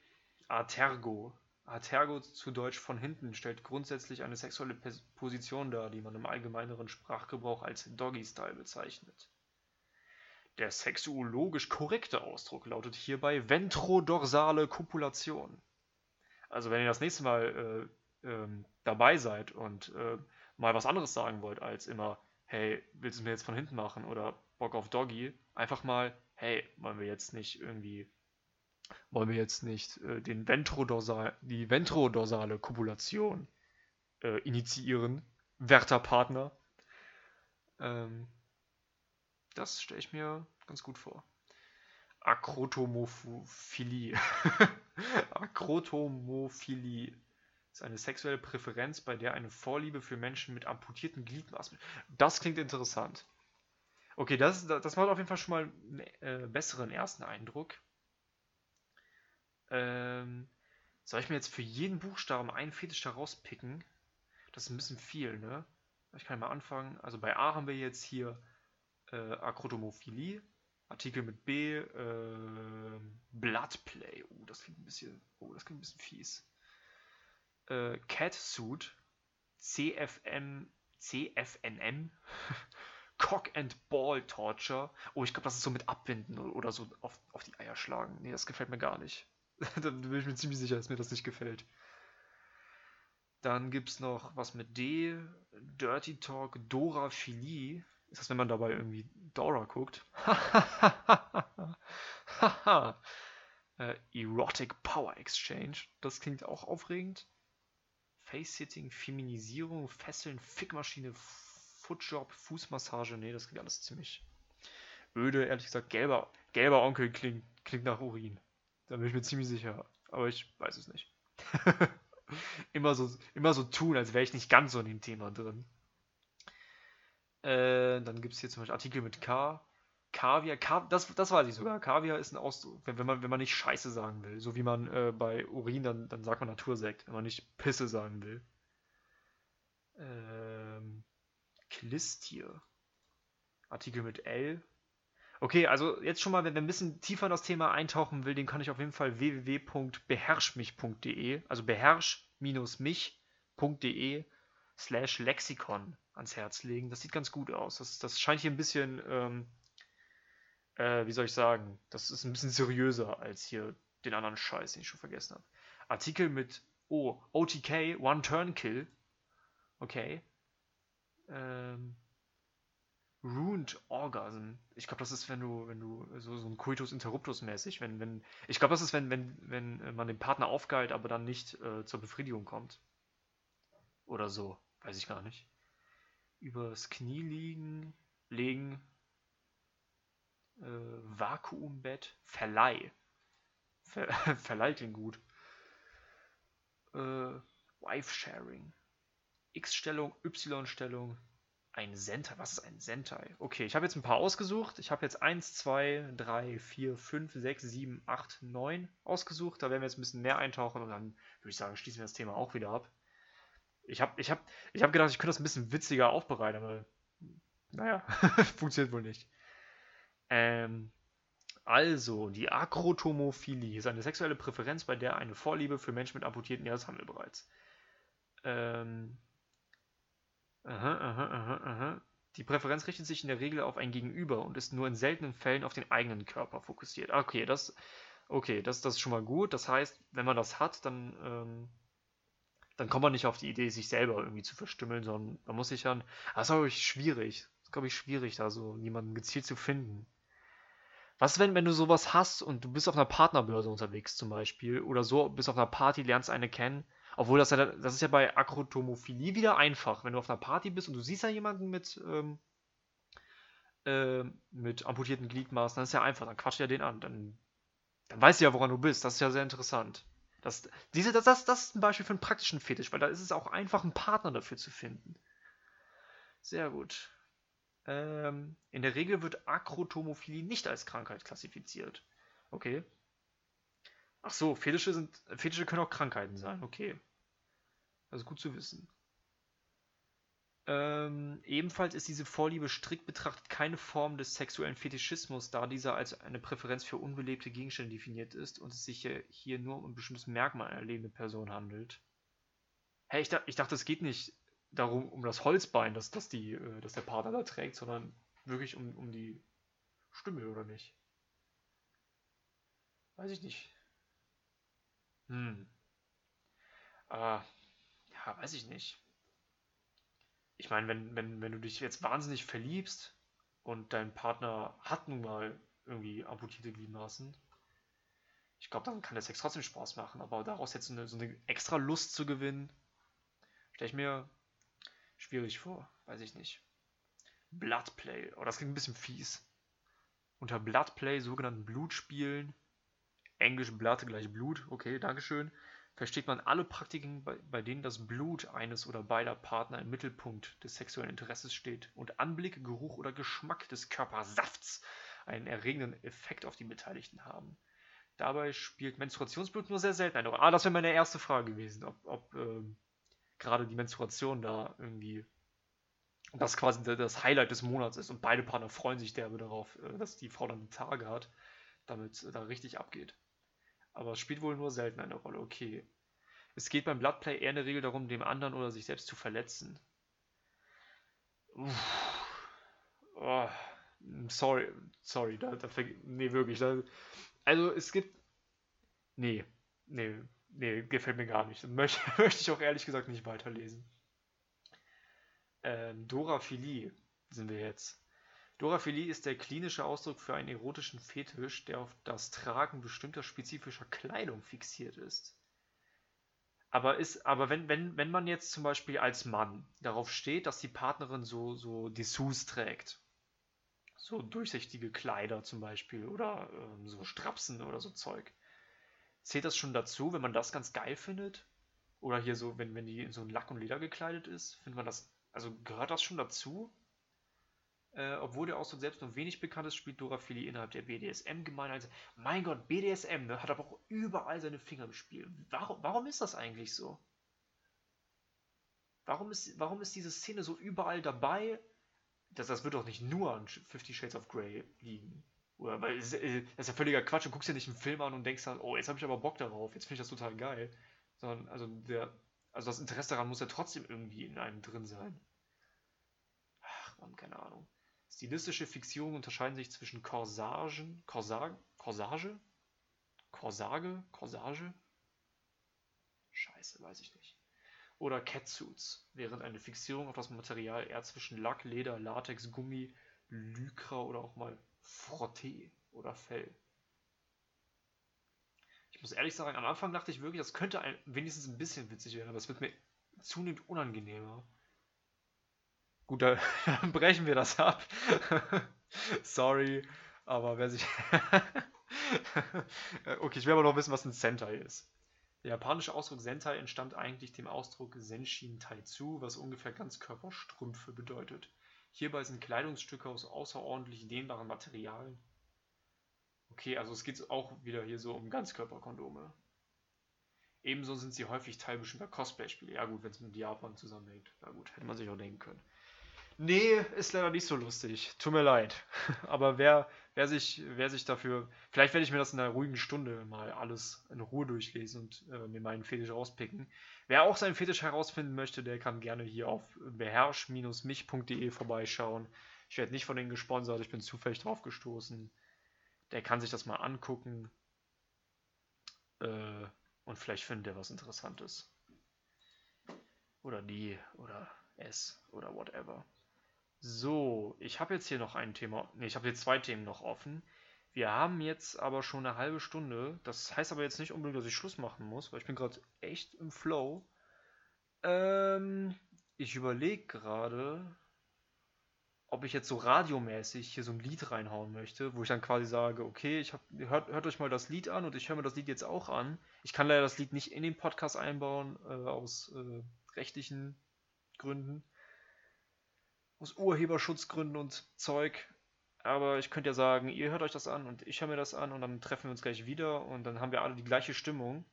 Artergo. Artergo zu Deutsch von hinten stellt grundsätzlich eine sexuelle Position dar, die man im allgemeineren Sprachgebrauch als Doggy-Style bezeichnet. Der sexuologisch korrekte Ausdruck lautet hierbei ventrodorsale Kopulation. Also wenn ihr das nächste Mal äh, ähm, dabei seid und äh, mal was anderes sagen wollt als immer, hey, willst du mir jetzt von hinten machen oder Bock auf Doggy, einfach mal, hey, wollen wir jetzt nicht irgendwie, wollen wir jetzt nicht äh, den Ventrodorsal, die ventrodorsale Kopulation äh, initiieren, werter Partner. Ähm, das stelle ich mir ganz gut vor. Akrotomophilie. Akrotomophilie ist eine sexuelle Präferenz, bei der eine Vorliebe für Menschen mit amputierten Gliedmaßen. Das klingt interessant. Okay, das, das macht auf jeden Fall schon mal einen äh, besseren ersten Eindruck. Ähm, soll ich mir jetzt für jeden Buchstaben einen Fetisch da rauspicken? Das ist ein bisschen viel, ne? Ich kann mal anfangen. Also bei A haben wir jetzt hier äh, Akrotomophilie. Artikel mit B, äh, Bloodplay. Oh, das klingt ein bisschen, oh, das klingt ein bisschen fies. Äh, Catsuit, CFM, CFNM, Cock and Ball Torture. Oh, ich glaube, das ist so mit Abwinden oder so auf, auf die Eier schlagen. Nee, das gefällt mir gar nicht. da bin ich mir ziemlich sicher, dass mir das nicht gefällt. Dann gibt es noch was mit D, Dirty Talk, Doraphilie. Ist das, wenn man dabei irgendwie Dora guckt? äh, Erotic Power Exchange. Das klingt auch aufregend. Face-Sitting, Feminisierung, Fesseln, Fickmaschine, Footjob, Fußmassage. Nee, das klingt alles ziemlich öde. Ehrlich gesagt, gelber, gelber Onkel klingt, klingt nach Urin. Da bin ich mir ziemlich sicher. Aber ich weiß es nicht. immer, so, immer so tun, als wäre ich nicht ganz so in dem Thema drin. Äh, dann gibt es hier zum Beispiel Artikel mit K. Kaviar, Kav das, das weiß ich sogar. Kaviar ist ein Ausdruck, wenn, man, wenn man nicht Scheiße sagen will. So wie man äh, bei Urin, dann, dann sagt man Natursekt, wenn man nicht Pisse sagen will. Ähm, Klistier. Artikel mit L. Okay, also jetzt schon mal, wenn wir ein bisschen tiefer in das Thema eintauchen will, den kann ich auf jeden Fall www.beherrschmich.de, also beherrsch-mich.de slash Lexikon ans Herz legen. Das sieht ganz gut aus. Das, das scheint hier ein bisschen, ähm, äh, wie soll ich sagen, das ist ein bisschen seriöser als hier den anderen Scheiß, den ich schon vergessen habe. Artikel mit, oh, OTK, One Turn Kill. Okay. Ähm, Ruined Orgasm. Ich glaube, das ist, wenn du, wenn du so, so ein Coitus Interruptus mäßig, wenn, wenn, ich glaube, das ist, wenn, wenn, wenn man den Partner aufgeilt, aber dann nicht äh, zur Befriedigung kommt. Oder so. Weiß ich gar nicht. Übers Knie liegen, legen, äh, Vakuumbett, Verleih. Ver Verleih klingt gut. Äh, Wife-Sharing. X-Stellung, Y-Stellung, ein Sentai. Was ist ein Sentai? Okay, ich habe jetzt ein paar ausgesucht. Ich habe jetzt 1, 2, 3, 4, 5, 6, 7, 8, 9 ausgesucht. Da werden wir jetzt ein bisschen mehr eintauchen und dann würde ich sagen, schließen wir das Thema auch wieder ab. Ich habe ich hab, ich hab gedacht, ich könnte das ein bisschen witziger aufbereiten, aber naja, funktioniert wohl nicht. Ähm, also, die Akrotomophilie ist eine sexuelle Präferenz, bei der eine Vorliebe für Menschen mit amputierten, ja, das haben wir bereits. Ähm, aha, aha, aha, aha. Die Präferenz richtet sich in der Regel auf ein Gegenüber und ist nur in seltenen Fällen auf den eigenen Körper fokussiert. Okay, das, okay, das, das ist schon mal gut. Das heißt, wenn man das hat, dann ähm, dann kommt man nicht auf die Idee, sich selber irgendwie zu verstümmeln, sondern man muss sich dann. Das ist, glaube ich, schwierig. Das ist, glaube ich, schwierig, da so jemanden gezielt zu finden. Was, wenn, wenn du sowas hast und du bist auf einer Partnerbörse unterwegs zum Beispiel oder so, bist auf einer Party, lernst eine kennen, obwohl das ja, das ist ja bei Akrotomophilie wieder einfach. Wenn du auf einer Party bist und du siehst ja jemanden mit, ähm, äh, mit amputierten Gliedmaßen, dann ist ja einfach, dann quatscht ja den an, dann, dann weißt du ja, woran du bist. Das ist ja sehr interessant. Das, diese, das, das, das ist ein Beispiel für einen praktischen Fetisch, weil da ist es auch einfach, einen Partner dafür zu finden. Sehr gut. Ähm, in der Regel wird Akrotomophilie nicht als Krankheit klassifiziert. Okay. Ach so, Fetische, sind, Fetische können auch Krankheiten sein. Okay. Das ist gut zu wissen. Ähm, ebenfalls ist diese Vorliebe strikt betrachtet keine Form des sexuellen Fetischismus, da dieser als eine Präferenz für unbelebte Gegenstände definiert ist und es sich hier nur um ein bestimmtes Merkmal einer lebenden Person handelt. Hey, ich, ich dachte, es geht nicht darum, um das Holzbein, das, das, die, äh, der Partner da trägt, sondern wirklich um, um die Stimme, oder nicht? Weiß ich nicht. Hm. Aber, ja, weiß ich nicht. Ich meine, wenn, wenn, wenn du dich jetzt wahnsinnig verliebst und dein Partner hat nun mal irgendwie amputierte Gliedmaßen, ich glaube, dann kann der Sex trotzdem Spaß machen, aber daraus jetzt so eine, so eine extra Lust zu gewinnen, stelle ich mir schwierig vor. Weiß ich nicht. Bloodplay. Oh, das klingt ein bisschen fies. Unter Bloodplay, sogenannten Blutspielen, Englisch Blood gleich Blut, okay, Dankeschön, versteht man alle Praktiken, bei, bei denen das Blut eines oder beider Partner im Mittelpunkt des sexuellen Interesses steht und Anblick, Geruch oder Geschmack des Körpersafts einen erregenden Effekt auf die Beteiligten haben. Dabei spielt Menstruationsblut nur sehr selten eine Rolle. Ah, das wäre meine erste Frage gewesen, ob, ob ähm, gerade die Menstruation da irgendwie das quasi das Highlight des Monats ist und beide Partner freuen sich derbe darauf, äh, dass die Frau dann Tage hat, damit es da richtig abgeht. Aber es spielt wohl nur selten eine Rolle, okay. Es geht beim Bloodplay eher in der Regel darum, dem anderen oder sich selbst zu verletzen. Uff. Oh. Sorry, sorry, da, da nee, wirklich. Da, also es gibt. Nee, nee, nee, gefällt mir gar nicht. Möchte, möchte ich auch ehrlich gesagt nicht weiterlesen. Ähm, Doraphilie sind wir jetzt. Doraphilie ist der klinische Ausdruck für einen erotischen Fetisch, der auf das Tragen bestimmter spezifischer Kleidung fixiert ist. Aber, ist, aber wenn, wenn, wenn man jetzt zum Beispiel als Mann darauf steht, dass die Partnerin so, so Dessous trägt, so durchsichtige Kleider zum Beispiel oder ähm, so Strapsen oder so Zeug. Zählt das schon dazu, wenn man das ganz geil findet? Oder hier so, wenn, wenn die in so ein Lack und Leder gekleidet ist, findet man das, also gehört das schon dazu? Äh, obwohl der Ausdruck selbst noch wenig bekannt ist, spielt Doraphilie innerhalb der BDSM-Gemeinde. Also, mein Gott, BDSM ne, hat aber auch überall seine Finger gespielt. Warum, warum ist das eigentlich so? Warum ist, warum ist diese Szene so überall dabei das, das wird doch nicht nur an Fifty Shades of Grey liegen. Oder, weil äh, das ist ja völliger Quatsch. Du guckst ja nicht einen Film an und denkst dann, oh, jetzt habe ich aber Bock darauf, jetzt finde ich das total geil. Sondern, also, der, also das Interesse daran muss ja trotzdem irgendwie in einem drin sein. Ach, man, keine Ahnung. Stilistische Fixierungen unterscheiden sich zwischen Corsagen, Corsage, Corsage, Corsage, Corsage? Scheiße, weiß ich nicht oder Catsuits, während eine Fixierung auf das Material eher zwischen Lack, Leder, Latex, Gummi, Lycra oder auch mal Frotté oder Fell. Ich muss ehrlich sagen, am Anfang dachte ich wirklich, das könnte ein, wenigstens ein bisschen witzig werden, aber es wird mir zunehmend unangenehmer. Gut, dann brechen wir das ab. Sorry, aber wer sich. okay, ich will aber noch wissen, was ein Sentai ist. Der japanische Ausdruck Sentai entstammt eigentlich dem Ausdruck Senshin Taitsu, was ungefähr Ganzkörperstrümpfe bedeutet. Hierbei sind Kleidungsstücke aus außerordentlich dehnbaren Materialien. Okay, also es geht auch wieder hier so um Ganzkörperkondome. Ebenso sind sie häufig Teil bestimmter Cosplay-Spiele. Ja gut, wenn es mit Japan zusammenhängt. Na gut, hätte man sich auch denken können. Nee, ist leider nicht so lustig. Tut mir leid. Aber wer, wer, sich, wer sich dafür. Vielleicht werde ich mir das in einer ruhigen Stunde mal alles in Ruhe durchlesen und äh, mir meinen Fetisch rauspicken. Wer auch seinen Fetisch herausfinden möchte, der kann gerne hier auf beherrsch-mich.de vorbeischauen. Ich werde nicht von denen gesponsert, ich bin zufällig drauf gestoßen. Der kann sich das mal angucken. Äh, und vielleicht findet er was Interessantes. Oder die, oder es, oder whatever. So, ich habe jetzt hier noch ein Thema. Ne, ich habe hier zwei Themen noch offen. Wir haben jetzt aber schon eine halbe Stunde. Das heißt aber jetzt nicht unbedingt, dass ich Schluss machen muss, weil ich bin gerade echt im Flow. Ähm, ich überlege gerade, ob ich jetzt so radiomäßig hier so ein Lied reinhauen möchte, wo ich dann quasi sage, okay, ich hab, hört, hört euch mal das Lied an und ich höre mir das Lied jetzt auch an. Ich kann leider das Lied nicht in den Podcast einbauen, äh, aus äh, rechtlichen Gründen aus Urheberschutzgründen und Zeug. Aber ich könnte ja sagen, ihr hört euch das an und ich höre mir das an und dann treffen wir uns gleich wieder und dann haben wir alle die gleiche Stimmung.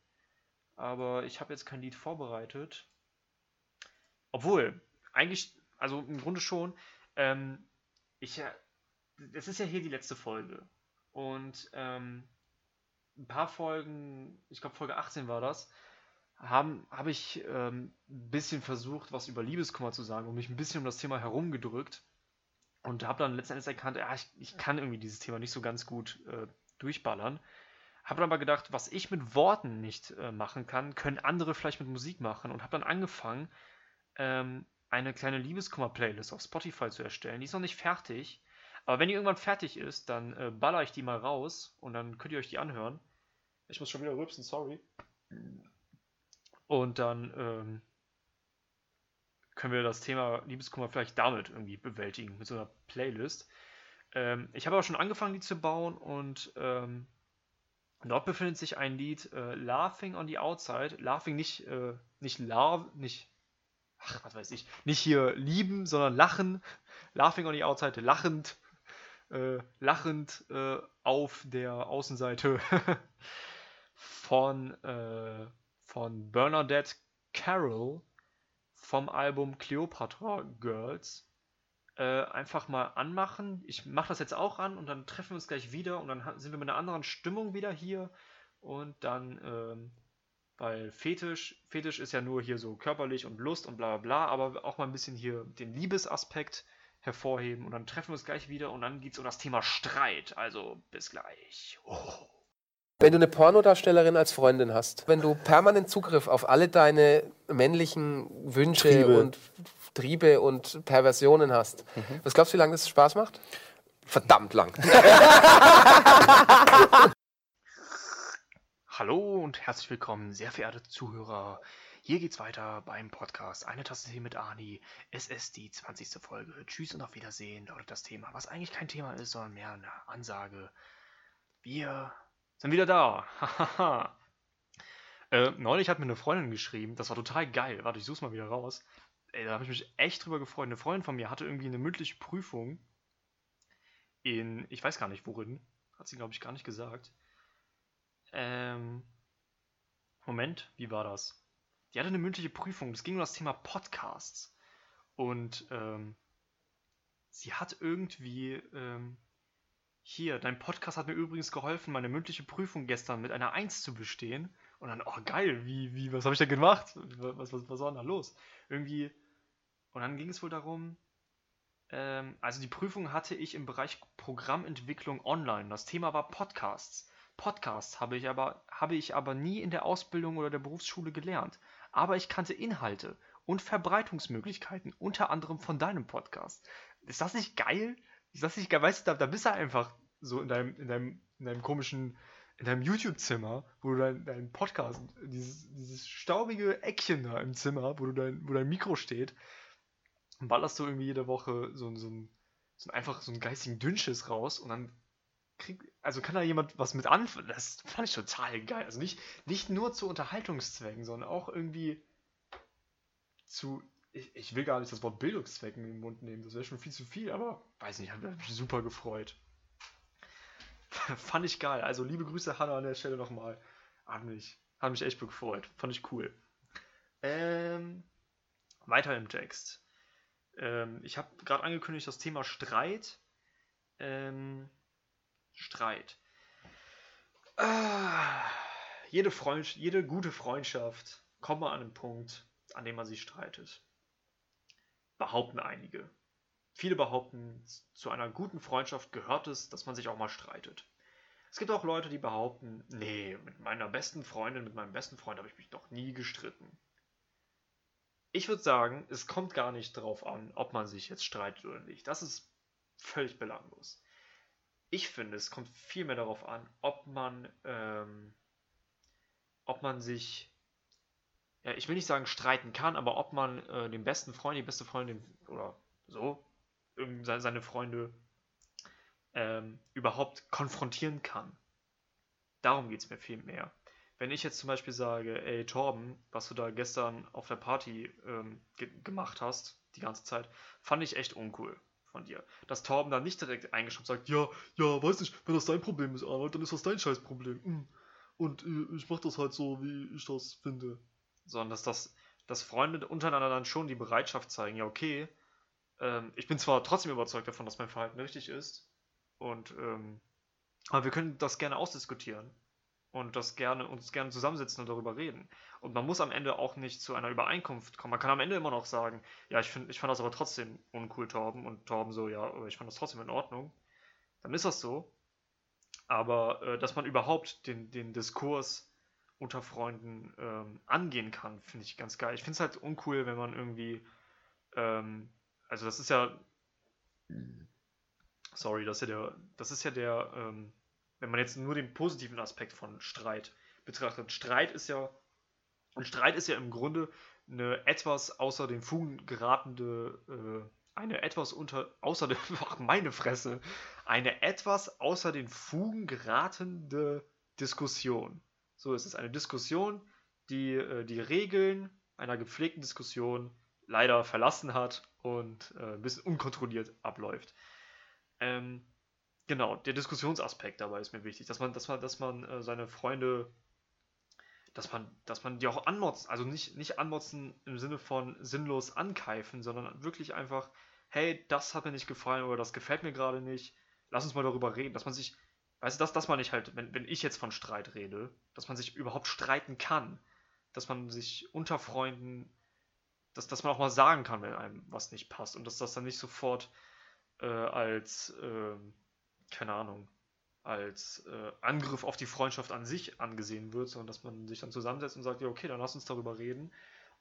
Aber ich habe jetzt kein Lied vorbereitet. Obwohl, eigentlich, also im Grunde schon, ähm, ich, es ist ja hier die letzte Folge. Und ähm, ein paar Folgen, ich glaube Folge 18 war das, habe ich ähm, ein bisschen versucht, was über Liebeskummer zu sagen und mich ein bisschen um das Thema herumgedrückt. Und habe dann letzten Endes erkannt, ja, ich, ich kann irgendwie dieses Thema nicht so ganz gut äh, durchballern. Habe dann aber gedacht, was ich mit Worten nicht äh, machen kann, können andere vielleicht mit Musik machen. Und habe dann angefangen, ähm, eine kleine Liebeskummer-Playlist auf Spotify zu erstellen. Die ist noch nicht fertig. Aber wenn die irgendwann fertig ist, dann äh, baller ich die mal raus und dann könnt ihr euch die anhören. Ich muss schon wieder rülpsen, sorry. Und dann ähm, können wir das Thema Liebeskummer vielleicht damit irgendwie bewältigen, mit so einer Playlist. Ähm, ich habe aber schon angefangen, die zu bauen und ähm, dort befindet sich ein Lied äh, Laughing on the Outside. Laughing nicht, äh, nicht love, nicht, ach, was weiß ich, nicht hier lieben, sondern lachen. Laughing on the Outside, lachend, äh, lachend äh, auf der Außenseite von, äh, von Bernadette Carroll vom Album Cleopatra Girls äh, einfach mal anmachen. Ich mache das jetzt auch an und dann treffen wir uns gleich wieder und dann sind wir mit einer anderen Stimmung wieder hier und dann, ähm, weil Fetisch, Fetisch ist ja nur hier so körperlich und Lust und bla bla bla, aber auch mal ein bisschen hier den Liebesaspekt hervorheben und dann treffen wir uns gleich wieder und dann geht es um das Thema Streit. Also bis gleich. Oh. Wenn du eine Pornodarstellerin als Freundin hast, wenn du permanent Zugriff auf alle deine männlichen Wünsche Triebe. und Triebe und Perversionen hast, was glaubst du, wie lange das Spaß macht? Verdammt lang. Hallo und herzlich willkommen, sehr verehrte Zuhörer. Hier geht's weiter beim Podcast Eine Tasse Tee mit Ani. Es ist die 20. Folge. Tschüss und auf Wiedersehen lautet das Thema, was eigentlich kein Thema ist, sondern mehr eine Ansage. Wir sind wieder da. Äh, neulich hat mir eine Freundin geschrieben, das war total geil. Warte, ich such's mal wieder raus. Ey, da habe ich mich echt drüber gefreut. Eine Freundin von mir hatte irgendwie eine mündliche Prüfung in, ich weiß gar nicht worin, hat sie glaube ich gar nicht gesagt. Ähm, Moment, wie war das? Die hatte eine mündliche Prüfung, es ging um das Thema Podcasts. Und ähm, sie hat irgendwie, ähm, hier, dein Podcast hat mir übrigens geholfen, meine mündliche Prüfung gestern mit einer 1 zu bestehen. Und dann, oh geil, wie, wie, was habe ich da gemacht? Was, was, was war denn da los? Irgendwie, und dann ging es wohl darum, ähm, also die Prüfung hatte ich im Bereich Programmentwicklung online. Das Thema war Podcasts. Podcasts habe ich aber, habe ich aber nie in der Ausbildung oder der Berufsschule gelernt. Aber ich kannte Inhalte und Verbreitungsmöglichkeiten, unter anderem von deinem Podcast. Ist das nicht geil? Ist das nicht? Weißt du, da, da bist du einfach so in deinem, in deinem, in deinem komischen, in deinem YouTube-Zimmer, wo du dein, dein Podcast, dieses, dieses staubige Eckchen da im Zimmer, wo du dein, wo dein Mikro steht, und ballerst du irgendwie jede Woche so, so, ein, so ein, einfach so einen geistigen Dünnschiss raus und dann krieg, also kann da jemand was mit anfangen. Das fand ich total geil. Also nicht, nicht nur zu Unterhaltungszwecken, sondern auch irgendwie zu. Ich, ich will gar nicht das Wort Bildungszwecken in den Mund nehmen, das wäre schon viel zu viel, aber weiß nicht, hat mich super gefreut. fand ich geil. Also liebe Grüße, Hanna, an der Stelle nochmal. Hat mich, hat mich echt gefreut. Fand ich cool. Ähm, weiter im Text. Ähm, ich habe gerade angekündigt, das Thema Streit. Ähm, Streit. Ah, jede, Freund, jede gute Freundschaft kommt mal an einen Punkt, an dem man sich streitet. Behaupten einige. Viele behaupten, zu einer guten Freundschaft gehört es, dass man sich auch mal streitet. Es gibt auch Leute, die behaupten, nee, mit meiner besten Freundin, mit meinem besten Freund habe ich mich noch nie gestritten. Ich würde sagen, es kommt gar nicht drauf an, ob man sich jetzt streitet oder nicht. Das ist völlig belanglos. Ich finde, es kommt viel mehr darauf an, ob man, ähm, ob man sich, ja, ich will nicht sagen streiten kann, aber ob man äh, den besten Freund, die beste Freundin oder so, seine Freunde ähm, überhaupt konfrontieren kann. Darum geht es mir viel mehr. Wenn ich jetzt zum Beispiel sage, ey Torben, was du da gestern auf der Party ähm, ge gemacht hast, die ganze Zeit, fand ich echt uncool von dir. Dass Torben dann nicht direkt eingeschoben sagt, ja, ja, weiß nicht, wenn das dein Problem ist, Arnold, dann ist das dein Scheißproblem. Mm. Und äh, ich mach das halt so, wie ich das finde. Sondern dass das, dass Freunde untereinander dann schon die Bereitschaft zeigen, ja, okay, ähm, ich bin zwar trotzdem überzeugt davon, dass mein Verhalten richtig ist, und ähm, aber wir können das gerne ausdiskutieren. und das gerne uns gerne zusammensitzen und darüber reden. Und man muss am Ende auch nicht zu einer Übereinkunft kommen. Man kann am Ende immer noch sagen, ja, ich finde, ich fand das aber trotzdem uncool, Torben, und Torben so, ja, aber ich fand das trotzdem in Ordnung. Dann ist das so. Aber äh, dass man überhaupt den, den Diskurs unter Freunden ähm, angehen kann, finde ich ganz geil. Ich finde es halt uncool, wenn man irgendwie, ähm, also das ist ja, sorry, das ist ja der, das ist ja der, ähm, wenn man jetzt nur den positiven Aspekt von Streit betrachtet. Streit ist ja, ein Streit ist ja im Grunde eine etwas außer den Fugen geratende, äh, eine etwas unter, außer den, ach meine Fresse, eine etwas außer den Fugen geratende Diskussion. So ist es eine Diskussion, die äh, die Regeln einer gepflegten Diskussion leider verlassen hat und äh, ein bisschen unkontrolliert abläuft. Ähm, genau, der Diskussionsaspekt dabei ist mir wichtig, dass man, dass man, dass man äh, seine Freunde, dass man, dass man die auch anmotzen, also nicht, nicht anmotzen im Sinne von sinnlos ankeifen, sondern wirklich einfach, hey, das hat mir nicht gefallen oder das gefällt mir gerade nicht, lass uns mal darüber reden, dass man sich, weißt du, dass, dass man nicht halt, wenn, wenn ich jetzt von Streit rede, dass man sich überhaupt streiten kann, dass man sich unter Freunden, dass, dass man auch mal sagen kann, wenn einem was nicht passt und dass das dann nicht sofort äh, als, äh, keine Ahnung, als äh, Angriff auf die Freundschaft an sich angesehen wird, sondern dass man sich dann zusammensetzt und sagt, ja, okay, dann lass uns darüber reden.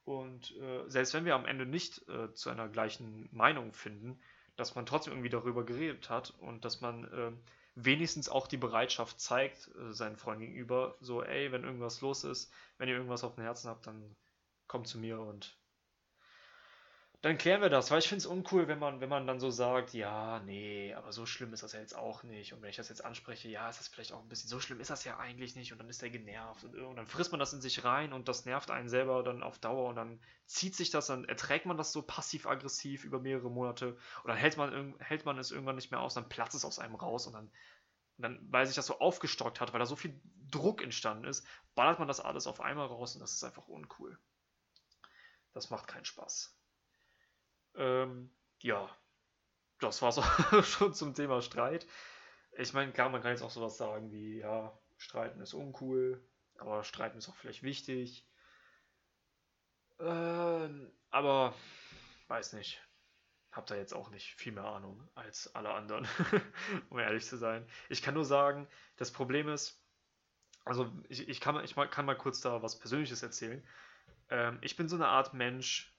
Und äh, selbst wenn wir am Ende nicht äh, zu einer gleichen Meinung finden, dass man trotzdem irgendwie darüber geredet hat und dass man äh, wenigstens auch die Bereitschaft zeigt, äh, seinen Freunden gegenüber, so, ey, wenn irgendwas los ist, wenn ihr irgendwas auf dem Herzen habt, dann kommt zu mir und dann klären wir das, weil ich finde es uncool, wenn man, wenn man dann so sagt, ja, nee, aber so schlimm ist das ja jetzt auch nicht. Und wenn ich das jetzt anspreche, ja, ist das vielleicht auch ein bisschen, so schlimm ist das ja eigentlich nicht. Und dann ist er genervt und, und dann frisst man das in sich rein und das nervt einen selber dann auf Dauer und dann zieht sich das, dann erträgt man das so passiv-aggressiv über mehrere Monate und dann hält man, hält man es irgendwann nicht mehr aus, dann platzt es aus einem raus und dann, und dann, weil sich das so aufgestockt hat, weil da so viel Druck entstanden ist, ballert man das alles auf einmal raus und das ist einfach uncool. Das macht keinen Spaß. Ähm, ja, das war's auch schon zum Thema Streit. Ich meine, klar, man kann jetzt auch sowas sagen wie, ja, Streiten ist uncool, aber Streiten ist auch vielleicht wichtig. Ähm, aber weiß nicht. Hab da jetzt auch nicht viel mehr Ahnung als alle anderen, um ehrlich zu sein. Ich kann nur sagen, das Problem ist, also ich, ich, kann, ich kann mal kurz da was Persönliches erzählen. Ähm, ich bin so eine Art Mensch,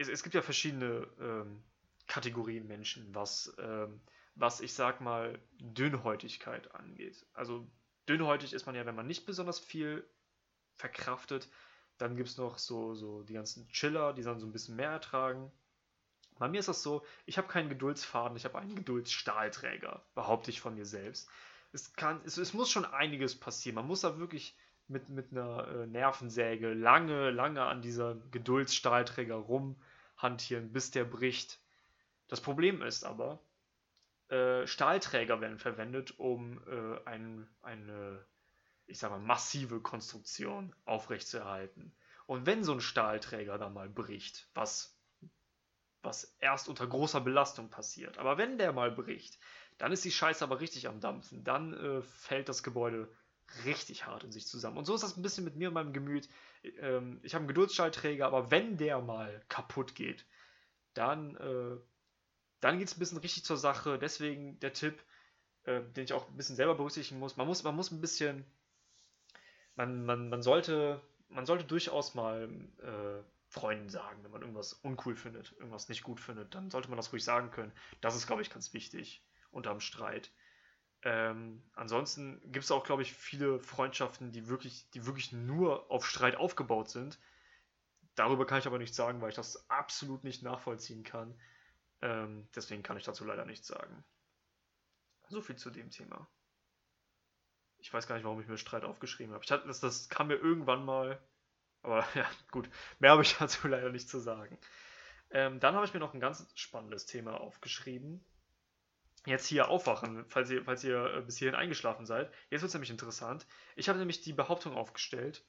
es, es gibt ja verschiedene ähm, Kategorien Menschen, was, ähm, was ich sag mal Dünnhäutigkeit angeht. Also dünnhäutig ist man ja, wenn man nicht besonders viel verkraftet. Dann gibt es noch so, so die ganzen Chiller, die dann so ein bisschen mehr ertragen. Bei mir ist das so, ich habe keinen Geduldsfaden, ich habe einen Geduldsstahlträger, behaupte ich von mir selbst. Es, kann, es, es muss schon einiges passieren. Man muss da wirklich mit, mit einer äh, Nervensäge lange, lange an dieser Geduldsstahlträger rum hantieren, bis der bricht. Das Problem ist aber, äh, Stahlträger werden verwendet, um äh, ein, eine, ich sag mal, massive Konstruktion aufrechtzuerhalten. Und wenn so ein Stahlträger da mal bricht, was, was erst unter großer Belastung passiert, aber wenn der mal bricht, dann ist die Scheiße aber richtig am Dampfen. Dann äh, fällt das Gebäude richtig hart in sich zusammen. Und so ist das ein bisschen mit mir und meinem Gemüt. Ähm, ich habe einen Geduldsschaltträger, aber wenn der mal kaputt geht, dann, äh, dann geht es ein bisschen richtig zur Sache. Deswegen der Tipp, äh, den ich auch ein bisschen selber berücksichtigen muss. Man muss, man muss ein bisschen, man, man, man, sollte, man sollte durchaus mal äh, Freunden sagen, wenn man irgendwas uncool findet, irgendwas nicht gut findet, dann sollte man das ruhig sagen können. Das ist, glaube ich, ganz wichtig unterm Streit. Ähm, ansonsten gibt es auch, glaube ich, viele Freundschaften, die wirklich, die wirklich nur auf Streit aufgebaut sind. Darüber kann ich aber nichts sagen, weil ich das absolut nicht nachvollziehen kann. Ähm, deswegen kann ich dazu leider nichts sagen. So viel zu dem Thema. Ich weiß gar nicht, warum ich mir Streit aufgeschrieben habe. Hatte, das, das kam mir irgendwann mal. Aber ja, gut. Mehr habe ich dazu leider nicht zu sagen. Ähm, dann habe ich mir noch ein ganz spannendes Thema aufgeschrieben jetzt hier aufwachen, falls ihr, falls ihr äh, bis hierhin eingeschlafen seid. Jetzt wird es nämlich interessant. Ich habe nämlich die Behauptung aufgestellt,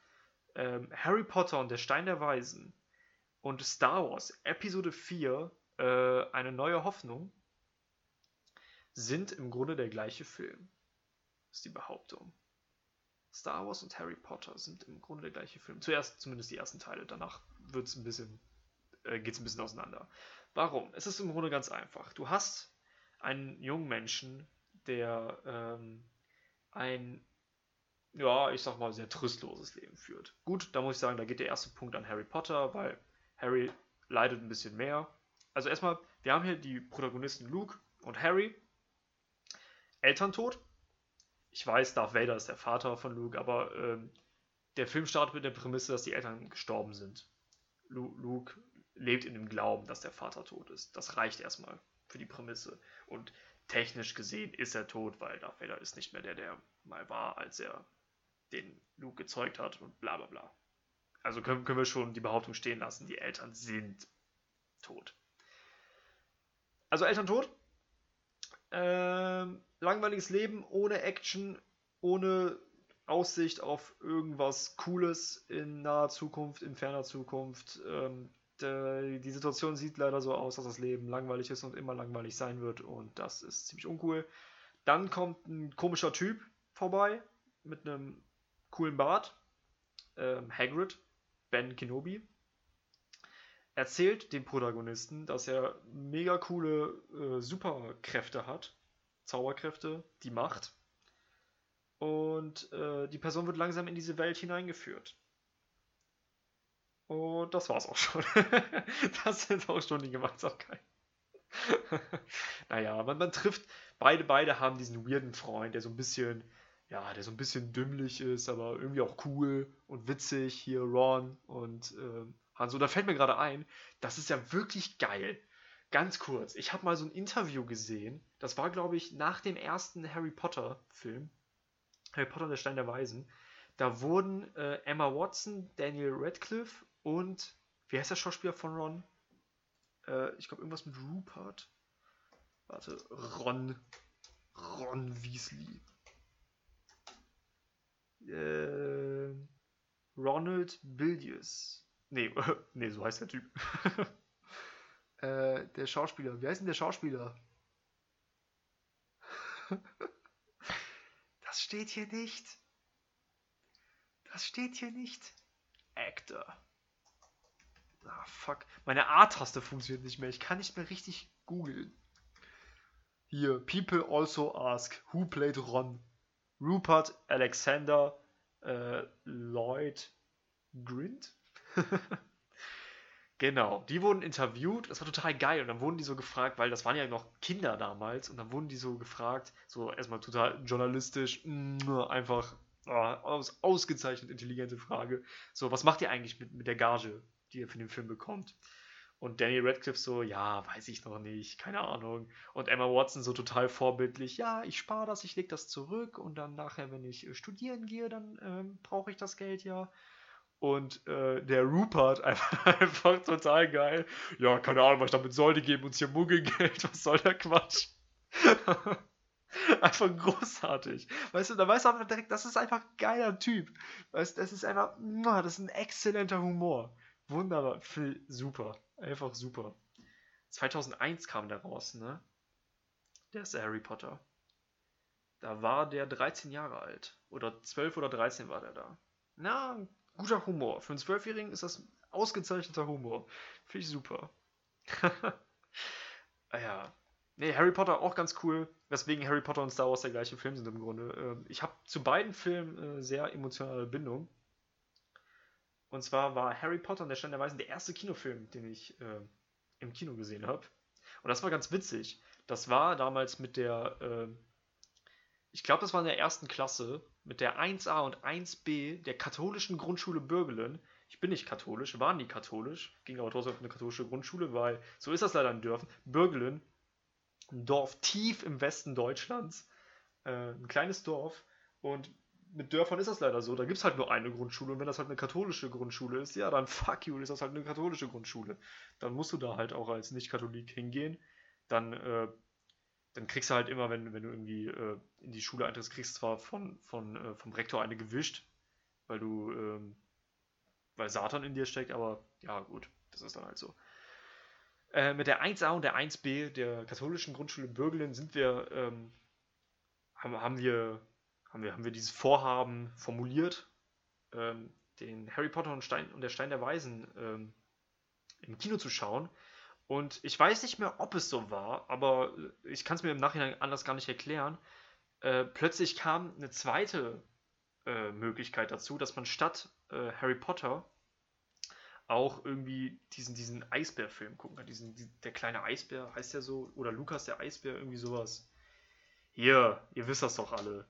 ähm, Harry Potter und der Stein der Weisen und Star Wars Episode 4, äh, eine neue Hoffnung, sind im Grunde der gleiche Film. Ist die Behauptung. Star Wars und Harry Potter sind im Grunde der gleiche Film. Zuerst zumindest die ersten Teile, danach äh, geht es ein bisschen auseinander. Warum? Es ist im Grunde ganz einfach. Du hast einen jungen Menschen, der ähm, ein, ja, ich sag mal, sehr tröstloses Leben führt. Gut, da muss ich sagen, da geht der erste Punkt an Harry Potter, weil Harry leidet ein bisschen mehr. Also erstmal, wir haben hier die Protagonisten Luke und Harry. Elterntod. Ich weiß, Darth Vader ist der Vater von Luke, aber ähm, der Film startet mit der Prämisse, dass die Eltern gestorben sind. Lu Luke lebt in dem Glauben, dass der Vater tot ist. Das reicht erstmal für die Prämisse. Und technisch gesehen ist er tot, weil Darth Vader ist nicht mehr der, der mal war, als er den Luke gezeugt hat und bla bla bla. Also können, können wir schon die Behauptung stehen lassen, die Eltern sind tot. Also Eltern tot. Ähm, langweiliges Leben ohne Action, ohne Aussicht auf irgendwas Cooles in naher Zukunft, in ferner Zukunft. Ähm, die Situation sieht leider so aus, dass das Leben langweilig ist und immer langweilig sein wird und das ist ziemlich uncool. Dann kommt ein komischer Typ vorbei mit einem coolen Bart, ähm, Hagrid, Ben Kenobi, erzählt dem Protagonisten, dass er mega coole äh, Superkräfte hat, Zauberkräfte, die Macht. Und äh, die Person wird langsam in diese Welt hineingeführt. Und das war's auch schon. das sind auch schon die Gemeinsamkeiten. naja, man, man trifft, beide, beide haben diesen weirden Freund, der so ein bisschen, ja, der so ein bisschen dümmlich ist, aber irgendwie auch cool und witzig. Hier Ron und äh, Han Solo. Da fällt mir gerade ein, das ist ja wirklich geil. Ganz kurz, ich habe mal so ein Interview gesehen, das war, glaube ich, nach dem ersten Harry Potter-Film, Harry Potter und der Stein der Weisen. Da wurden äh, Emma Watson, Daniel Radcliffe und, wie heißt der Schauspieler von Ron? Äh, ich glaube, irgendwas mit Rupert. Warte, Ron. Ron Weasley. Äh, Ronald Billius. Nee, nee, so heißt der Typ. äh, der Schauspieler. Wie heißt denn der Schauspieler? das steht hier nicht. Das steht hier nicht. Actor. Ah, fuck. Meine A-Taste funktioniert nicht mehr. Ich kann nicht mehr richtig googeln. Hier, people also ask, who played Ron? Rupert Alexander äh, Lloyd Grint? genau, die wurden interviewt, das war total geil. Und dann wurden die so gefragt, weil das waren ja noch Kinder damals, und dann wurden die so gefragt, so erstmal total journalistisch, mh, einfach oh, aus, ausgezeichnet intelligente Frage. So, was macht ihr eigentlich mit, mit der Gage, die ihr für den Film bekommt? Und Daniel Radcliffe so, ja, weiß ich noch nicht, keine Ahnung. Und Emma Watson so total vorbildlich, ja, ich spare das, ich lege das zurück und dann nachher, wenn ich äh, studieren gehe, dann ähm, brauche ich das Geld ja. Und äh, der Rupert einfach, einfach total geil. Ja, keine Ahnung, was ich damit soll, die geben uns hier Muggelgeld, was soll der Quatsch? einfach großartig. Weißt du, da weißt du einfach direkt, das ist einfach ein geiler Typ. Weißt du, das ist einfach, das ist ein exzellenter Humor. Wunderbar, super. Einfach super. 2001 kam der raus, ne? Der ist der Harry Potter. Da war der 13 Jahre alt. Oder 12 oder 13 war der da. Na, guter Humor. Für einen Zwölfjährigen ist das ausgezeichneter Humor. Finde ich super. ah ja. Nee, Harry Potter auch ganz cool. Weswegen Harry Potter und Star Wars der gleiche Film sind im Grunde. Ähm, ich habe zu beiden Filmen äh, sehr emotionale Bindung. Und zwar war Harry Potter und der Stein der Weisen der erste Kinofilm, den ich äh, im Kino gesehen habe. Und das war ganz witzig. Das war damals mit der, äh, ich glaube, das war in der ersten Klasse, mit der 1a und 1b der katholischen Grundschule Bürgelen. Ich bin nicht katholisch, war nie katholisch, ging aber trotzdem auf eine katholische Grundschule, weil so ist das leider in Dörfern. Bürgelen, ein Dorf tief im Westen Deutschlands, äh, ein kleines Dorf. Und mit Dörfern ist das leider so. Da gibt es halt nur eine Grundschule und wenn das halt eine katholische Grundschule ist, ja, dann fuck you, ist das halt eine katholische Grundschule. Dann musst du da halt auch als Nicht-Katholik hingehen. Dann, äh, dann kriegst du halt immer, wenn, wenn du irgendwie äh, in die Schule eintrittst, kriegst du zwar von, von, äh, vom Rektor eine gewischt, weil du, ähm, weil Satan in dir steckt, aber ja, gut, das ist dann halt so. Äh, mit der 1a und der 1b der katholischen Grundschule Bürgelin sind wir, ähm, haben, haben wir haben wir, haben wir dieses Vorhaben formuliert, ähm, den Harry Potter und, Stein, und der Stein der Weisen ähm, im Kino zu schauen. Und ich weiß nicht mehr, ob es so war, aber ich kann es mir im Nachhinein anders gar nicht erklären. Äh, plötzlich kam eine zweite äh, Möglichkeit dazu, dass man statt äh, Harry Potter auch irgendwie diesen, diesen Eisbär-Film gucken kann. Diesen, die, der kleine Eisbär heißt ja so, oder Lukas der Eisbär, irgendwie sowas. Hier, ihr wisst das doch alle.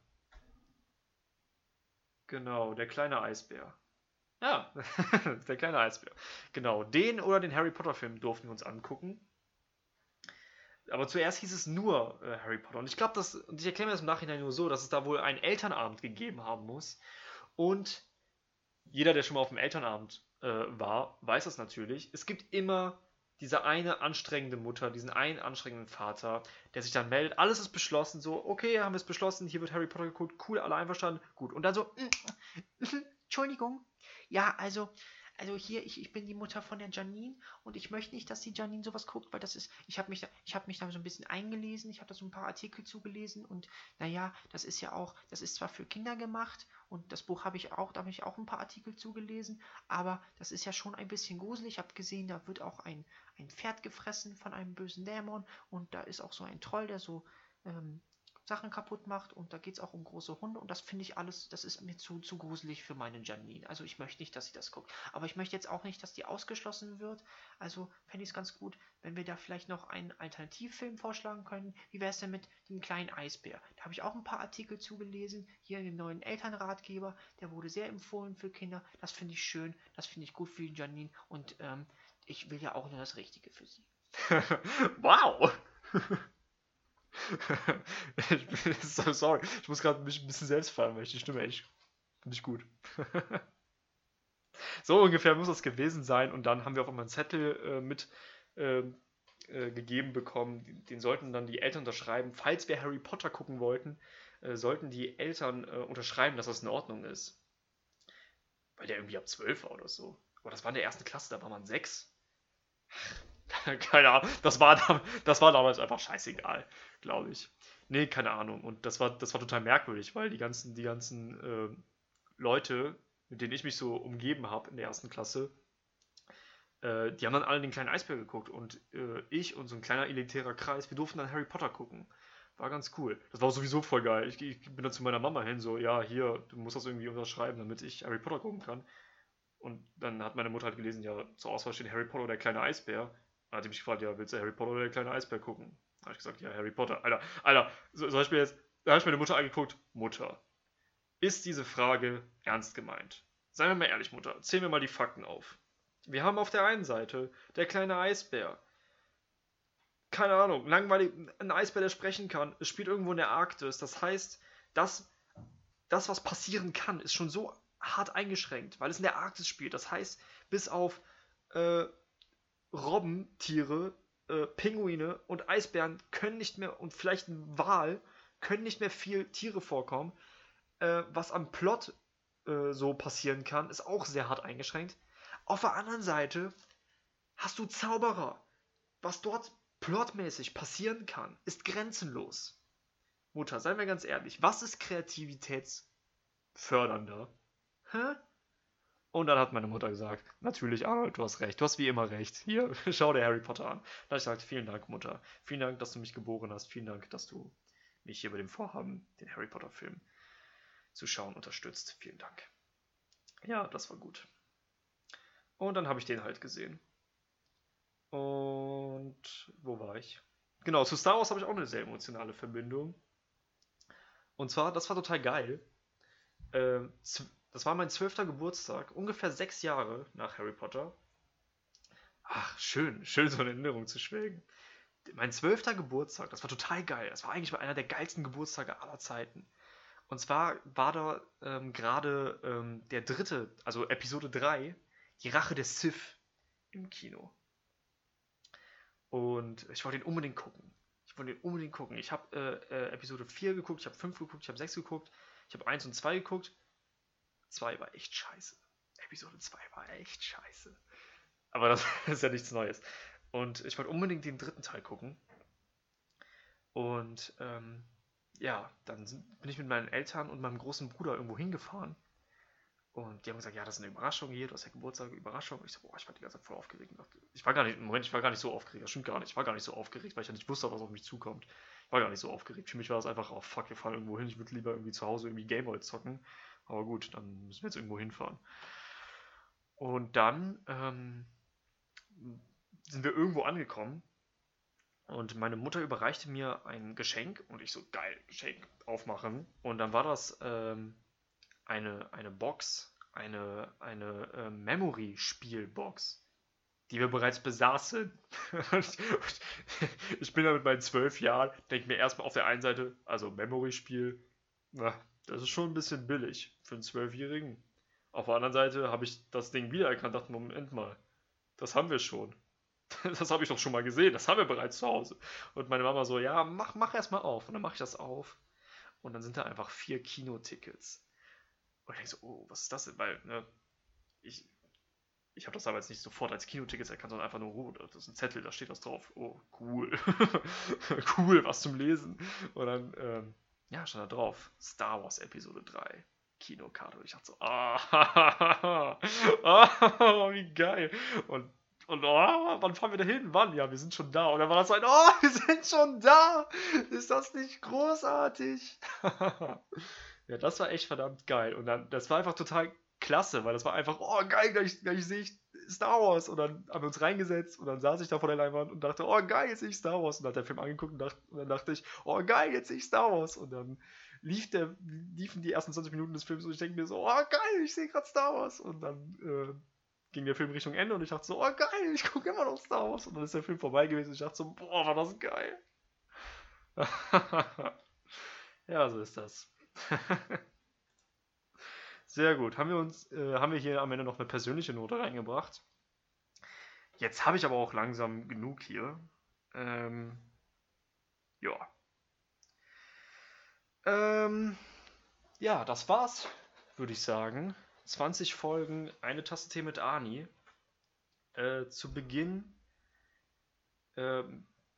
Genau, der kleine Eisbär. Ja, der kleine Eisbär. Genau, den oder den Harry Potter-Film durften wir uns angucken. Aber zuerst hieß es nur äh, Harry Potter. Und ich glaube, und ich erkläre mir das im Nachhinein nur so, dass es da wohl einen Elternabend gegeben haben muss. Und jeder, der schon mal auf dem Elternabend äh, war, weiß das natürlich. Es gibt immer diese eine anstrengende Mutter, diesen einen anstrengenden Vater, der sich dann meldet, alles ist beschlossen, so, okay, haben wir es beschlossen, hier wird Harry Potter geguckt, cool, alle einverstanden, gut. Und dann so, Entschuldigung, ja, also, also hier, ich, ich bin die Mutter von der Janine und ich möchte nicht, dass die Janine sowas guckt, weil das ist, ich habe mich, da, ich mich da so ein bisschen eingelesen, ich habe da so ein paar Artikel zugelesen und naja, das ist ja auch, das ist zwar für Kinder gemacht und das Buch habe ich auch, da habe ich auch ein paar Artikel zugelesen, aber das ist ja schon ein bisschen gruselig. Ich habe gesehen, da wird auch ein, ein Pferd gefressen von einem bösen Dämon und da ist auch so ein Troll, der so ähm, Sachen kaputt macht und da geht es auch um große Hunde und das finde ich alles, das ist mir zu, zu gruselig für meine Janine. Also ich möchte nicht, dass sie das guckt. Aber ich möchte jetzt auch nicht, dass die ausgeschlossen wird. Also fände ich es ganz gut, wenn wir da vielleicht noch einen Alternativfilm vorschlagen können. Wie wäre es denn mit dem kleinen Eisbär? Da habe ich auch ein paar Artikel zugelesen, hier in dem neuen Elternratgeber. Der wurde sehr empfohlen für Kinder. Das finde ich schön, das finde ich gut für Janine und ähm, ich will ja auch nur das Richtige für sie. wow! ich bin so sorry. Ich muss gerade ein bisschen selbst feiern, weil ich die Stimme echt nicht gut. so ungefähr muss das gewesen sein. Und dann haben wir auf einmal einen Zettel äh, mit äh, äh, gegeben bekommen. Den sollten dann die Eltern unterschreiben. Falls wir Harry Potter gucken wollten, äh, sollten die Eltern äh, unterschreiben, dass das in Ordnung ist. Weil der irgendwie ab 12 war oder so. Aber das war in der ersten Klasse, da war man 6. keine Ahnung. Das war, das war damals einfach scheißegal, glaube ich. Nee, keine Ahnung. Und das war, das war total merkwürdig, weil die ganzen, die ganzen äh, Leute, mit denen ich mich so umgeben habe in der ersten Klasse, äh, die haben dann alle den kleinen Eisbär geguckt. Und äh, ich und so ein kleiner elitärer Kreis, wir durften dann Harry Potter gucken. War ganz cool. Das war sowieso voll geil. Ich, ich bin dann zu meiner Mama hin, so, ja, hier, du musst das irgendwie unterschreiben, damit ich Harry Potter gucken kann. Und dann hat meine Mutter halt gelesen, ja, zur Auswahl steht Harry Potter oder der kleine Eisbär. Hat sie mich gefragt, ja, willst du Harry Potter oder der kleine Eisbär gucken? Da habe ich gesagt, ja, Harry Potter. Alter, Alter, so, zum Beispiel jetzt, da habe ich meine Mutter angeguckt, Mutter, ist diese Frage ernst gemeint? Seien wir mal ehrlich, Mutter, zählen wir mal die Fakten auf. Wir haben auf der einen Seite der kleine Eisbär. Keine Ahnung, langweilig, ein Eisbär, der sprechen kann. Es spielt irgendwo in der Arktis. Das heißt, das, das, was passieren kann, ist schon so hart eingeschränkt, weil es in der Arktis spielt. Das heißt, bis auf äh, Robbentiere, äh, Pinguine und Eisbären können nicht mehr, und vielleicht ein Wal, können nicht mehr viel Tiere vorkommen. Äh, was am Plot äh, so passieren kann, ist auch sehr hart eingeschränkt. Auf der anderen Seite hast du Zauberer. Was dort plotmäßig passieren kann, ist grenzenlos. Mutter, seien wir ganz ehrlich, was ist kreativitätsfördernder? Hä? Und dann hat meine Mutter gesagt, natürlich Arnold, du hast recht, du hast wie immer recht. Hier, schau dir Harry Potter an. Dann habe ich gesagt, vielen Dank Mutter, vielen Dank, dass du mich geboren hast, vielen Dank, dass du mich hier bei dem Vorhaben, den Harry Potter Film zu schauen, unterstützt. Vielen Dank. Ja, das war gut. Und dann habe ich den halt gesehen. Und wo war ich? Genau, zu Star Wars habe ich auch eine sehr emotionale Verbindung. Und zwar, das war total geil. Ähm, das war mein zwölfter Geburtstag, ungefähr sechs Jahre nach Harry Potter. Ach, schön, schön so eine Erinnerung zu schwelgen. Mein zwölfter Geburtstag, das war total geil. Das war eigentlich einer der geilsten Geburtstage aller Zeiten. Und zwar war da ähm, gerade ähm, der dritte, also Episode 3, die Rache des Sith im Kino. Und ich wollte ihn unbedingt gucken. Ich wollte ihn unbedingt gucken. Ich habe äh, äh, Episode 4 geguckt, ich habe 5 geguckt, ich habe 6 geguckt, ich habe 1 und 2 geguckt 2 war echt scheiße. Episode 2 war echt scheiße. Aber das ist ja nichts Neues. Und ich wollte unbedingt den dritten Teil gucken. Und ähm, ja, dann bin ich mit meinen Eltern und meinem großen Bruder irgendwo hingefahren. Und die haben gesagt, ja, das ist eine Überraschung hier, du hast ja Geburtstag, Überraschung. Und ich so, boah, ich war die ganze Zeit voll aufgeregt. Ich war gar nicht, Moment, ich war gar nicht so aufgeregt, das stimmt gar nicht. Ich war gar nicht so aufgeregt, weil ich ja nicht wusste, was auf mich zukommt. Ich war gar nicht so aufgeregt. Für mich war das einfach, oh fuck, wir fahren irgendwo hin, ich würde lieber irgendwie zu Hause irgendwie Gameboy zocken. Aber gut, dann müssen wir jetzt irgendwo hinfahren. Und dann ähm, sind wir irgendwo angekommen und meine Mutter überreichte mir ein Geschenk und ich so, geil, Geschenk aufmachen. Und dann war das ähm, eine, eine Box, eine, eine äh, Memory-Spielbox, die wir bereits besaßen. ich bin da mit meinen zwölf Jahren, denke mir erstmal auf der einen Seite, also Memory-Spiel, na, das ist schon ein bisschen billig für einen Zwölfjährigen. Auf der anderen Seite habe ich das Ding wiedererkannt und dachte, Moment mal, das haben wir schon. Das habe ich doch schon mal gesehen, das haben wir bereits zu Hause. Und meine Mama so, ja, mach, mach erst mal auf. Und dann mache ich das auf. Und dann sind da einfach vier Kinotickets. Und ich denke so, oh, was ist das denn? Weil, ne, ich, ich habe das jetzt nicht sofort als Kinotickets erkannt, sondern einfach nur, oh, das ist ein Zettel, da steht was drauf. Oh, cool. cool, was zum Lesen. Und dann, ähm, ja, stand da drauf, Star Wars Episode 3. Kinokarte. Und ich dachte so, ah, oh, wie geil. Und und oh, wann fahren wir da hin? Wann? Ja, wir sind schon da. Und dann war das so ein, oh, wir sind schon da. Ist das nicht großartig? ja, das war echt verdammt geil. Und dann, das war einfach total klasse, weil das war einfach, oh, geil, gleich, gleich sehe ich Star Wars. Und dann haben wir uns reingesetzt und dann saß ich da vor der Leinwand und dachte, oh, geil, jetzt sehe ich Star Wars. Und dann hat der Film angeguckt und, dachte, und dann dachte ich, oh, geil, jetzt sehe ich Star Wars. Und dann lief der, liefen die ersten 20 Minuten des Films und ich denke mir so, oh, geil, ich sehe gerade Star Wars. Und dann, äh, ging der Film Richtung Ende und ich dachte so, oh geil, ich gucke immer noch Star Wars. Und dann ist der Film vorbei gewesen und ich dachte so, boah, war das geil. ja, so ist das. Sehr gut. Haben wir uns, äh, haben wir hier am Ende noch eine persönliche Note reingebracht. Jetzt habe ich aber auch langsam genug hier. Ähm, ja. Ähm, ja, das war's, würde ich sagen. 20 Folgen, eine Tasse Tee mit Ani. Äh, zu Beginn äh,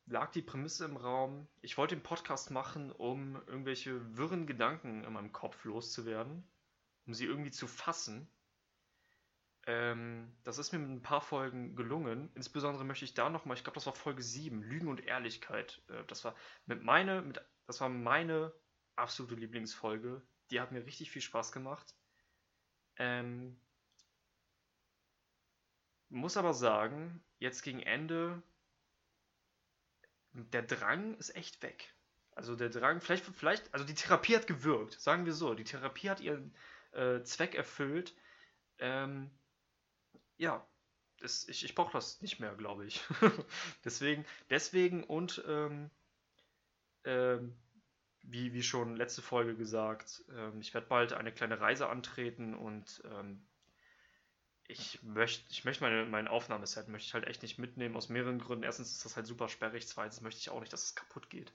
lag die Prämisse im Raum, ich wollte den Podcast machen, um irgendwelche wirren Gedanken in meinem Kopf loszuwerden, um sie irgendwie zu fassen. Ähm, das ist mir mit ein paar Folgen gelungen. Insbesondere möchte ich da nochmal, ich glaube, das war Folge 7, Lügen und Ehrlichkeit. Äh, das, war mit meine, mit, das war meine absolute Lieblingsfolge. Die hat mir richtig viel Spaß gemacht. Ähm, muss aber sagen, jetzt gegen Ende, der Drang ist echt weg. Also der Drang, vielleicht, vielleicht, also die Therapie hat gewirkt, sagen wir so. Die Therapie hat ihren äh, Zweck erfüllt. Ähm, ja, das, ich, ich brauche das nicht mehr, glaube ich. deswegen, deswegen und ähm, ähm, wie, wie schon letzte Folge gesagt, ähm, ich werde bald eine kleine Reise antreten und ähm, ich möchte ich möcht meine, mein Aufnahmeset möchte ich halt echt nicht mitnehmen, aus mehreren Gründen. Erstens ist das halt super sperrig, zweitens möchte ich auch nicht, dass es kaputt geht.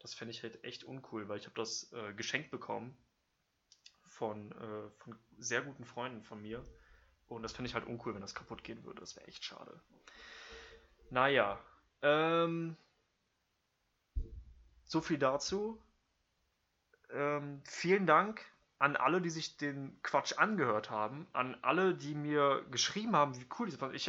Das fände ich halt echt uncool, weil ich habe das äh, geschenkt bekommen von, äh, von sehr guten Freunden von mir. Und das fände ich halt uncool, wenn das kaputt gehen würde. Das wäre echt schade. Naja, ähm, so viel dazu. Ähm, vielen Dank an alle, die sich den Quatsch angehört haben, an alle, die mir geschrieben haben, wie cool das war. Äh,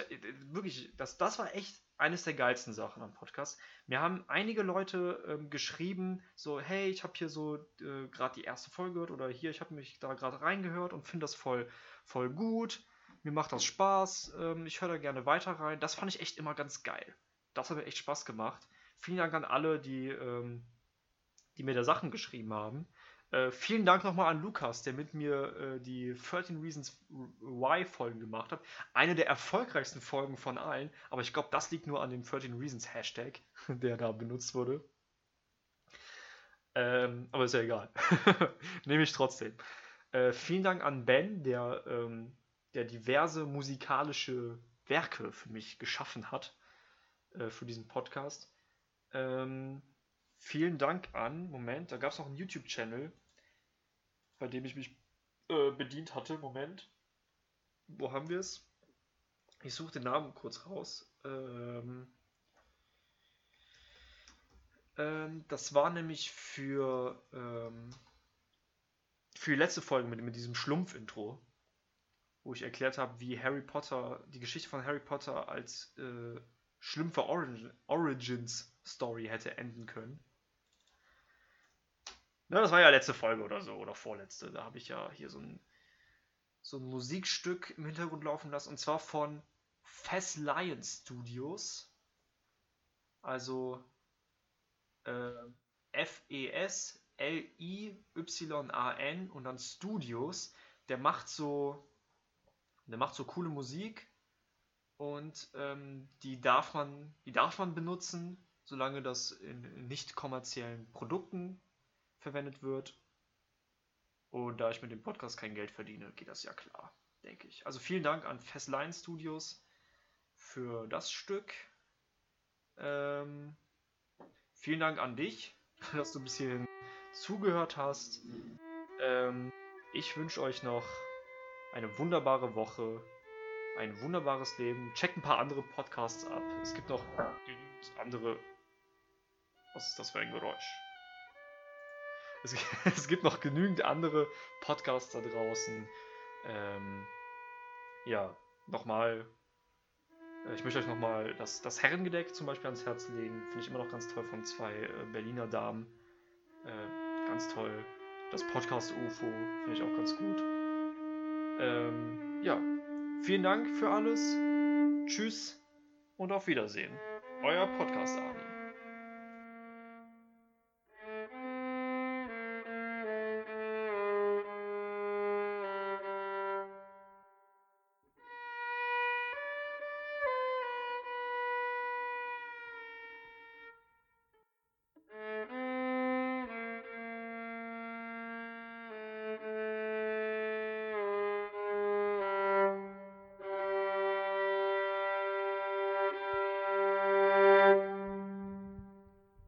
wirklich, das, das war echt eines der geilsten Sachen am Podcast. Mir haben einige Leute ähm, geschrieben, so, hey, ich habe hier so äh, gerade die erste Folge gehört oder hier, ich habe mich da gerade reingehört und finde das voll, voll gut. Mir macht das Spaß, ähm, ich höre da gerne weiter rein. Das fand ich echt immer ganz geil. Das hat mir echt Spaß gemacht. Vielen Dank an alle, die ähm, die mir da Sachen geschrieben haben. Äh, vielen Dank nochmal an Lukas, der mit mir äh, die 13 Reasons Why Folgen gemacht hat. Eine der erfolgreichsten Folgen von allen, aber ich glaube, das liegt nur an dem 13 Reasons Hashtag, der da benutzt wurde. Ähm, aber ist ja egal. Nehme ich trotzdem. Äh, vielen Dank an Ben, der, ähm, der diverse musikalische Werke für mich geschaffen hat äh, für diesen Podcast. Ähm, vielen Dank an, Moment, da gab es noch einen YouTube-Channel, bei dem ich mich äh, bedient hatte. Moment. Wo haben wir es? Ich suche den Namen kurz raus. Ähm, Ähm, das war nämlich für, ähm, für die letzte Folge mit, mit diesem Schlumpf-Intro, wo ich erklärt habe, wie Harry Potter, die Geschichte von Harry Potter als äh, Schlümpfe Origin, Origins Story hätte enden können. Na, das war ja letzte Folge oder so, oder vorletzte. Da habe ich ja hier so ein, so ein Musikstück im Hintergrund laufen lassen, und zwar von Fess Lion Studios. Also äh, F-E-S-L-I-Y-A-N und dann Studios. Der macht so, der macht so coole Musik und ähm, die darf man, die darf man benutzen, solange das in nicht kommerziellen Produkten verwendet wird. Und da ich mit dem Podcast kein Geld verdiene, geht das ja klar, denke ich. Also vielen Dank an Festline Studios für das Stück. Ähm, vielen Dank an dich, dass du ein bisschen zugehört hast. Ähm, ich wünsche euch noch eine wunderbare Woche, ein wunderbares Leben. Checkt ein paar andere Podcasts ab. Es gibt noch andere. Was ist das für ein Geräusch? Es, es gibt noch genügend andere Podcasts da draußen. Ähm, ja, nochmal äh, ich möchte euch nochmal das, das Herrengedeck zum Beispiel ans Herz legen. Finde ich immer noch ganz toll von zwei äh, Berliner Damen. Äh, ganz toll. Das Podcast UFO finde ich auch ganz gut. Ähm, ja, vielen Dank für alles. Tschüss und auf Wiedersehen. Euer Podcast Army.